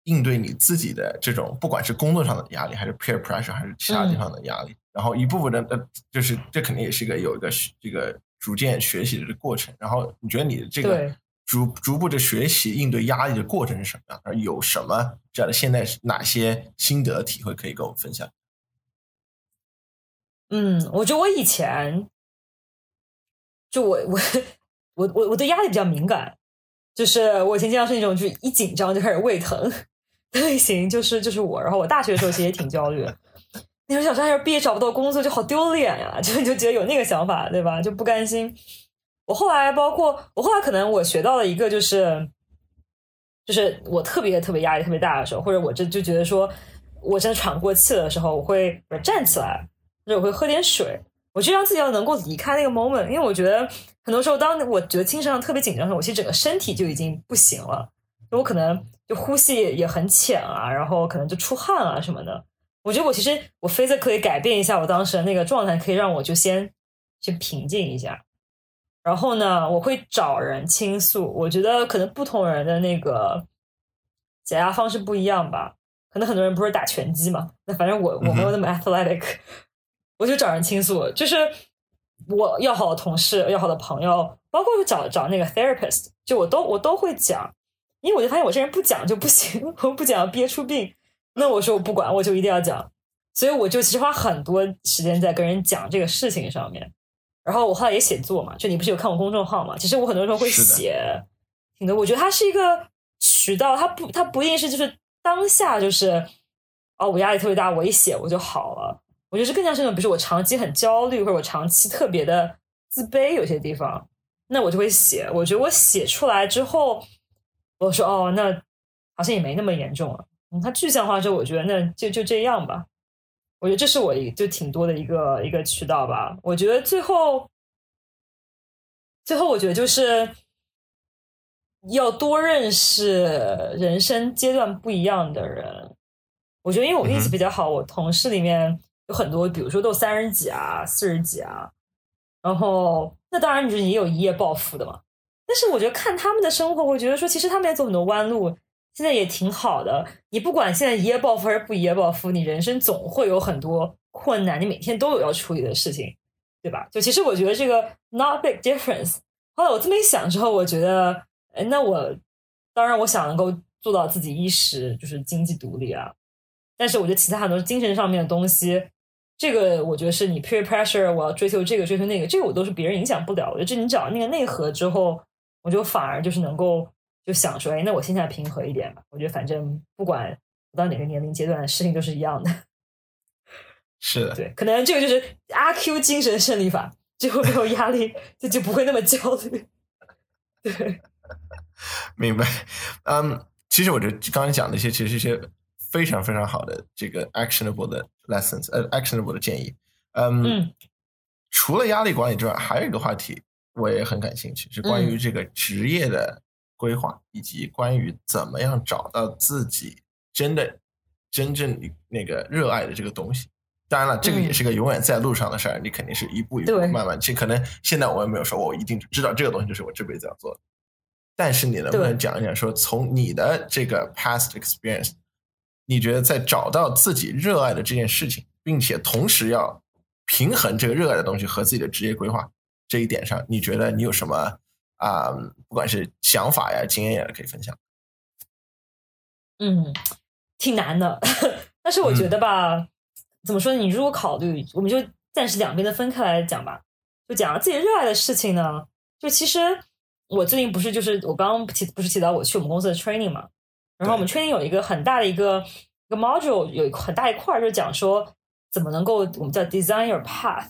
应对你自己的这种，不管是工作上的压力，还是 peer pressure，还是其他地方的压力？然后一部分的呃，就是这肯定也是一个有一个这个逐渐学习的这个过程。然后你觉得你的这个逐逐步的学习应对压力的过程是什么样？而有什么这样的现在哪些心得体会可以跟我们分享？嗯，我觉得我以前就我我 我我我对压力比较敏感。就是我以前经常是那种，就一紧张就开始胃疼类型，就是就是我。然后我大学的时候其实也挺焦虑，那时候想说，要是毕业找不到工作就好丢脸呀，就就觉得有那个想法，对吧？就不甘心。我后来包括我后来可能我学到了一个，就是就是我特别特别压力特别大的时候，或者我这就觉得说我真的喘不过气的时候，我会站起来，或者我会喝点水。我就让自己要能够离开那个 moment，因为我觉得很多时候，当我觉得精神上特别紧张的时候，我其实整个身体就已经不行了。我可能就呼吸也很浅啊，然后可能就出汗啊什么的。我觉得我其实我非得可以改变一下我当时的那个状态，可以让我就先去平静一下。然后呢，我会找人倾诉。我觉得可能不同人的那个解压方式不一样吧。可能很多人不是打拳击嘛，那反正我我没有那么 athletic。我就找人倾诉，就是我要好的同事、要好的朋友，包括找找那个 therapist，就我都我都会讲，因为我就发现我这人不讲就不行，我不讲要憋出病。那我说我不管，我就一定要讲，所以我就其实花很多时间在跟人讲这个事情上面。然后我后来也写作嘛，就你不是有看我公众号嘛？其实我很多时候会写挺多，我觉得它是一个渠道，它不它不一定是就是当下就是哦，我压力特别大，我一写我就好了。我觉得是更加是那种，比如说我长期很焦虑，或者我长期特别的自卑，有些地方，那我就会写。我觉得我写出来之后，我说哦，那好像也没那么严重了。嗯，它具象化之后，我觉得那就就这样吧。我觉得这是我就挺多的一个一个渠道吧。我觉得最后，最后我觉得就是要多认识人生阶段不一样的人。我觉得因为我运气比较好，我同事里面。有很多，比如说都三十几啊、四十几啊，然后那当然你也有一夜暴富的嘛。但是我觉得看他们的生活，我觉得说其实他们也走很多弯路，现在也挺好的。你不管现在一夜暴富还是不一夜暴富，你人生总会有很多困难，你每天都有要处理的事情，对吧？就其实我觉得这个 not big difference。后来我这么一想之后，我觉得，那我当然我想能够做到自己衣食就是经济独立啊，但是我觉得其他很多精神上面的东西。这个我觉得是你 peer pressure，我要追求这个追求那个，这个我都是别人影响不了。我觉得这你找那个内核之后，我就反而就是能够就想说，哎，那我现在平和一点吧。我觉得反正不管到哪个年龄阶段，事情都是一样的。是的，对，可能这个就是阿 Q 精神胜利法，就会没有压力，就就不会那么焦虑。对，明白。嗯，其实我觉得刚才讲的一些，其实是一些。非常非常好的这个 actionable 的 lessons，呃，actionable 的建议。嗯，除了压力管理之外，还有一个话题我也很感兴趣，是关于这个职业的规划，以及关于怎么样找到自己真的真正那个热爱的这个东西。当然了，这个也是个永远在路上的事儿，你肯定是一步一步慢慢。其实可能现在我也没有说我一定知道这个东西就是我这辈子要做的，但是你能不能讲一讲，说从你的这个 past experience？你觉得在找到自己热爱的这件事情，并且同时要平衡这个热爱的东西和自己的职业规划这一点上，你觉得你有什么啊？不管是想法呀、经验呀，可以分享？嗯，挺难的，但是我觉得吧，怎么说？你如果考虑，我们就暂时两边的分开来讲吧。就讲自己热爱的事情呢，就其实我最近不是就是我刚刚提不是提到我去我们公司的 training 嘛，然后我们 training 有一个很大的一个一个 module，有一很大一块就是讲说怎么能够我们叫 design your path，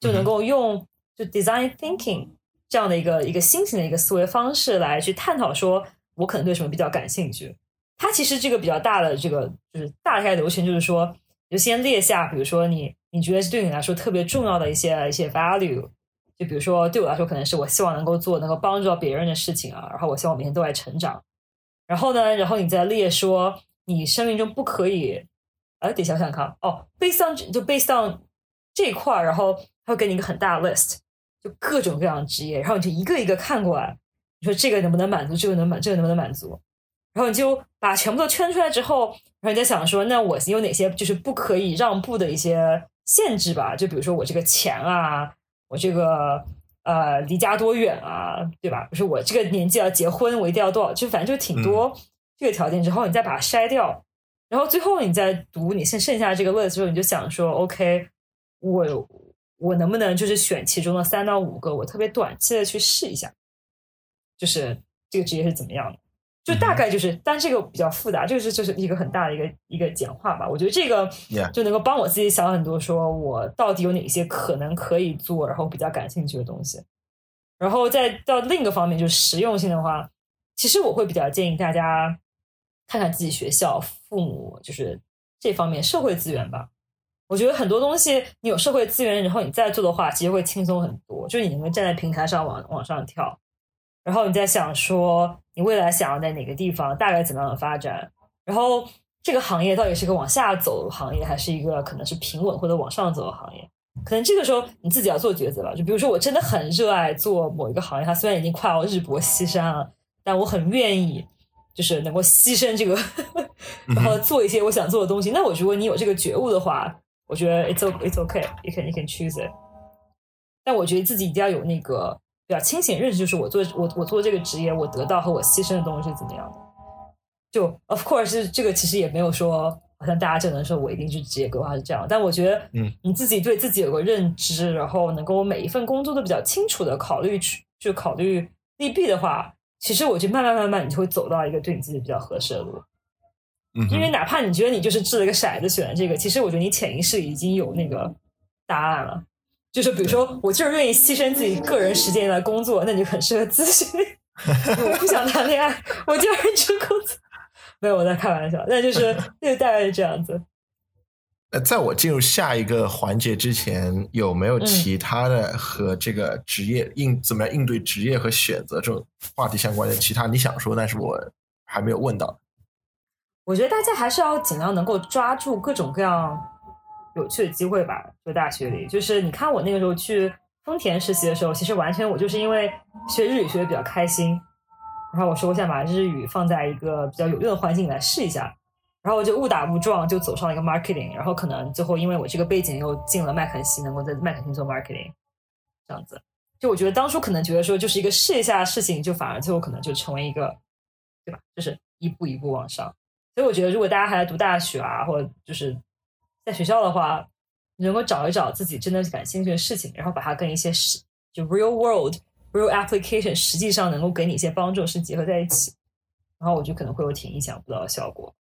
就能够用就 design thinking 这样的一个一个新型的一个思维方式来去探讨说我可能对什么比较感兴趣。它其实这个比较大的这个就是大概流程就是说，就先列下，比如说你。你觉得是对你来说特别重要的一些一些 value，就比如说对我来说，可能是我希望能够做能够帮助到别人的事情啊，然后我希望每天都在成长。然后呢，然后你再列说你生命中不可以，哎，得想想看哦，based on 就 based on 这一块，然后他会给你一个很大的 list，就各种各样的职业，然后你就一个一个看过来，你说这个能不能满足，这个能满，这个能不能满足，然后你就把全部都圈出来之后，然后你再想说，那我有哪些就是不可以让步的一些。限制吧，就比如说我这个钱啊，我这个呃离家多远啊，对吧？就是我这个年纪要结婚，我一定要多少？就反正就挺多这个条件之后，你再把它筛掉，然后最后你再读你剩剩下这个 list 之后，你就想说，OK，我我能不能就是选其中的三到五个，我特别短期的去试一下，就是这个职业是怎么样的？就大概就是，但这个比较复杂，这个是就是一个很大的一个一个简化吧。我觉得这个就能够帮我自己想很多，说我到底有哪些可能可以做，然后比较感兴趣的东西。然后再到另一个方面，就是实用性的话，其实我会比较建议大家看看自己学校、父母，就是这方面社会资源吧。我觉得很多东西你有社会资源，然后你再做的话，其实会轻松很多。就是你能够站在平台上往往上跳。然后你在想说，你未来想要在哪个地方，大概怎么样的发展？然后这个行业到底是个往下走的行业，还是一个可能是平稳或者往上走的行业？可能这个时候你自己要做抉择了。就比如说，我真的很热爱做某一个行业，它虽然已经快要日薄西山了，但我很愿意，就是能够牺牲这个，然后做一些我想做的东西。那我如果你有这个觉悟的话，我觉得 it's ok, it's okay，you can you can choose it。但我觉得自己一定要有那个。比较清醒认识就是我做我我做这个职业，我得到和我牺牲的东西是怎么样的？就 of course 这个其实也没有说好像大家就能说我一定是职业规划是这样，但我觉得，嗯，你自己对自己有个认知，然后能够每一份工作都比较清楚的考虑去就考虑利弊的话，其实我觉得慢慢慢慢你就会走到一个对你自己比较合适的路。嗯，因为哪怕你觉得你就是掷了个骰子选了这个，其实我觉得你潜意识里已经有那个答案了。就是比如说，我就是愿意牺牲自己个人时间来工作，那你就很适合咨询。我不想谈恋爱，我就认真工作。没有，我在开玩笑。那就是 那就大概是这样子。呃，在我进入下一个环节之前，有没有其他的和这个职业应怎么样应对职业和选择这种话题相关的其他你想说，但是我还没有问到？我觉得大家还是要尽量能够抓住各种各样。有趣的机会吧，就大学里，就是你看我那个时候去丰田实习的时候，其实完全我就是因为学日语学的比较开心，然后我说我想把日语放在一个比较有用的环境来试一下，然后我就误打误撞就走上了一个 marketing，然后可能最后因为我这个背景又进了麦肯锡，能够在麦肯锡做 marketing，这样子，就我觉得当初可能觉得说就是一个试一下事情，就反而最后可能就成为一个，对吧？就是一步一步往上，所以我觉得如果大家还在读大学啊，或者就是。在学校的话，能够找一找自己真的感兴趣的事情，然后把它跟一些实就 real world real application 实际上能够给你一些帮助是结合在一起，然后我就可能会有挺意想不到的效果。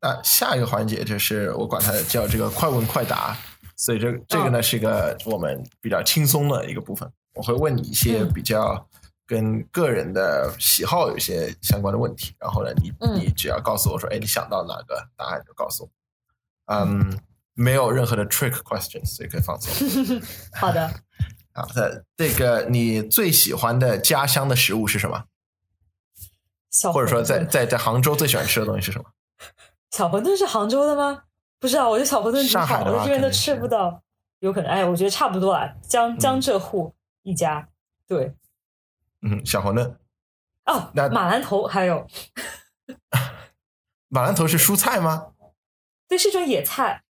那下一个环节就是我管它叫这个快问快答，所以这这个呢是一个我们比较轻松的一个部分。我会问你一些比较跟个人的喜好有些相关的问题，然后呢，你你只要告诉我说，哎，你想到哪个答案就告诉我。嗯。没有任何的 trick questions，所以可以放松。好的，好的。这个你最喜欢的家乡的食物是什么？或者说，在在在杭州最喜欢吃的东西是什么？小馄饨是杭州的吗？不知道，我觉得小馄饨挺好的，我这边都吃不到。有可能，哎，我觉得差不多啊。江江浙沪一家，对，嗯，小馄饨。哦，那马兰头还有。马兰头是蔬菜吗？对，是一种野菜。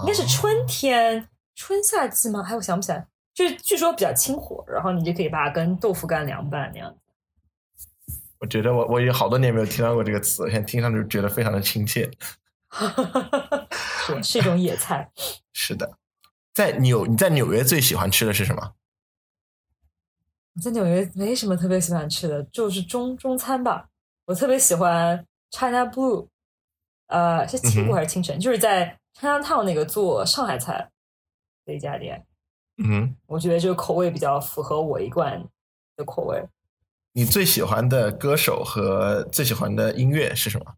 应该是春天、春夏季吗？还我想不起来。就是据说比较清火，然后你就可以把它跟豆腐干凉拌那样子。我觉得我我有好多年没有听到过这个词，现在听上去觉得非常的亲切。是是一种野菜。是的，在纽你在纽约最喜欢吃的是什么？在纽约没什么特别喜欢吃的，就是中中餐吧。我特别喜欢 China Blue，呃，是青谷还是清晨？就是在 China Town 那个做上海菜的一家店。嗯，我觉得这个口味比较符合我一贯的口味。你最喜欢的歌手和最喜欢的音乐是什么？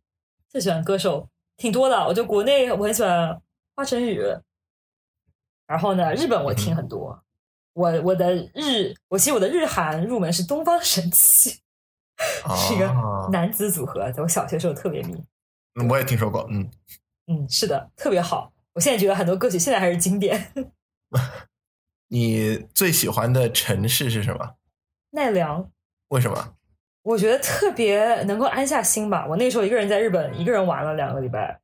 最喜欢歌手挺多的，我就国内我很喜欢花晨宇，然后呢，日本我听很多。我我的日，我其实我的日韩入门是东方神起，是一个男子组合，在我小学时候特别迷。嗯，我也听说过，嗯嗯，是的，特别好。我现在觉得很多歌曲现在还是经典。你最喜欢的城市是什么？奈良。为什么？我觉得特别能够安下心吧。我那时候一个人在日本，一个人玩了两个礼拜。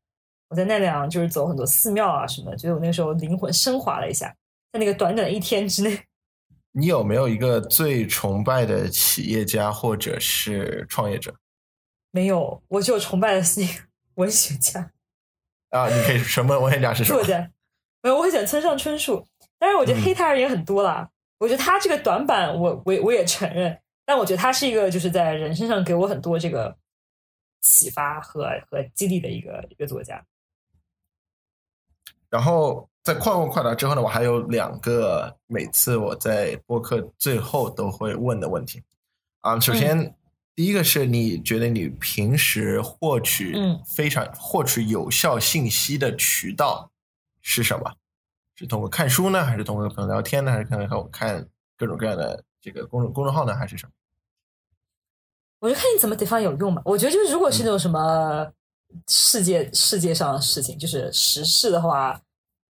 我在奈良就是走很多寺庙啊什么，觉得我那个时候灵魂升华了一下。在那个短短的一天之内，你有没有一个最崇拜的企业家或者是创业者？没有，我只有崇拜的是那个文学家。啊，你可以什么我也讲是什么？作家。没有，我很喜欢村上春树，但是我觉得黑他人也很多啦。我觉得他这个短板，我我我也承认，但我觉得他是一个就是在人身上给我很多这个启发和和激励的一个一个作家。然后。在快问快答之后呢，我还有两个每次我在播客最后都会问的问题啊。首先，第一个是你觉得你平时获取非常获取有效信息的渠道是什么？是通过看书呢，还是通过朋友聊天呢，还是看看看各种各样的这个公众公众号呢，还是什么？我就看你怎么地方有用嘛。我觉得就是如果是那种什么世界世界上的事情，就是时事的话。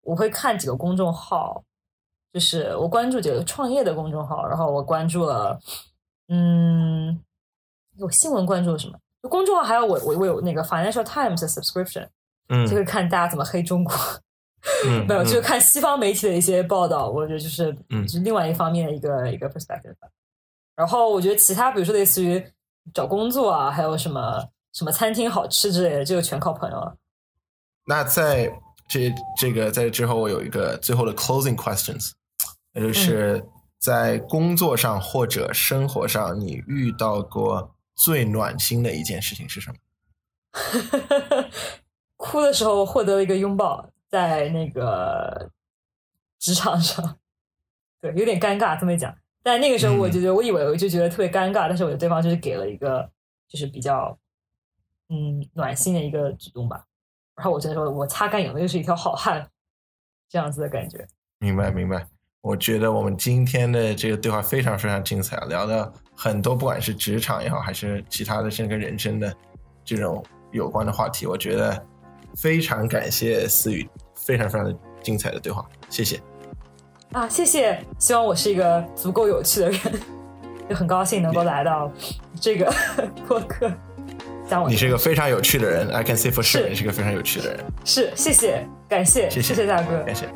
我会看几个公众号，就是我关注几个创业的公众号，然后我关注了，嗯，有新闻关注了什么？就公众号还有我我我有那个 Financial Times 的 subscription，嗯，就会看大家怎么黑中国，没有，就是看西方媒体的一些报道，我觉得就是嗯，是另外一方面的一个一个 perspective。然后我觉得其他，比如说类似于找工作啊，还有什么什么餐厅好吃之类的，这个全靠朋友了。那在。这这个在之后，我有一个最后的 closing questions，那就是在工作上或者生活上，你遇到过最暖心的一件事情是什么？哭的时候获得了一个拥抱，在那个职场上，对，有点尴尬这么讲。但那个时候，我就觉得，我以为我就觉得特别尴尬，但是我的对方就是给了一个，就是比较嗯暖心的一个举动吧。然后我觉得说，我擦干眼泪又是一条好汉，这样子的感觉。明白，明白。我觉得我们今天的这个对话非常非常精彩，聊了很多，不管是职场也好，还是其他的，甚至跟人生的这种有关的话题。我觉得非常感谢思雨，非常非常的精彩的对话，谢谢。啊，谢谢。希望我是一个足够有趣的人，就很高兴能够来到这个 播客。你是一个非常有趣的人，I can say for sure，你是个非常有趣的人。是，谢谢，感谢，谢谢大哥，感谢。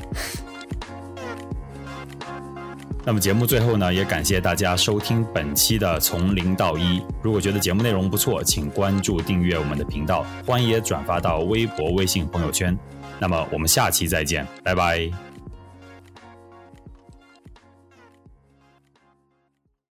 那么节目最后呢，也感谢大家收听本期的从零到一。如果觉得节目内容不错，请关注订阅我们的频道，欢迎也转发到微博、微信朋友圈。那么我们下期再见，拜拜。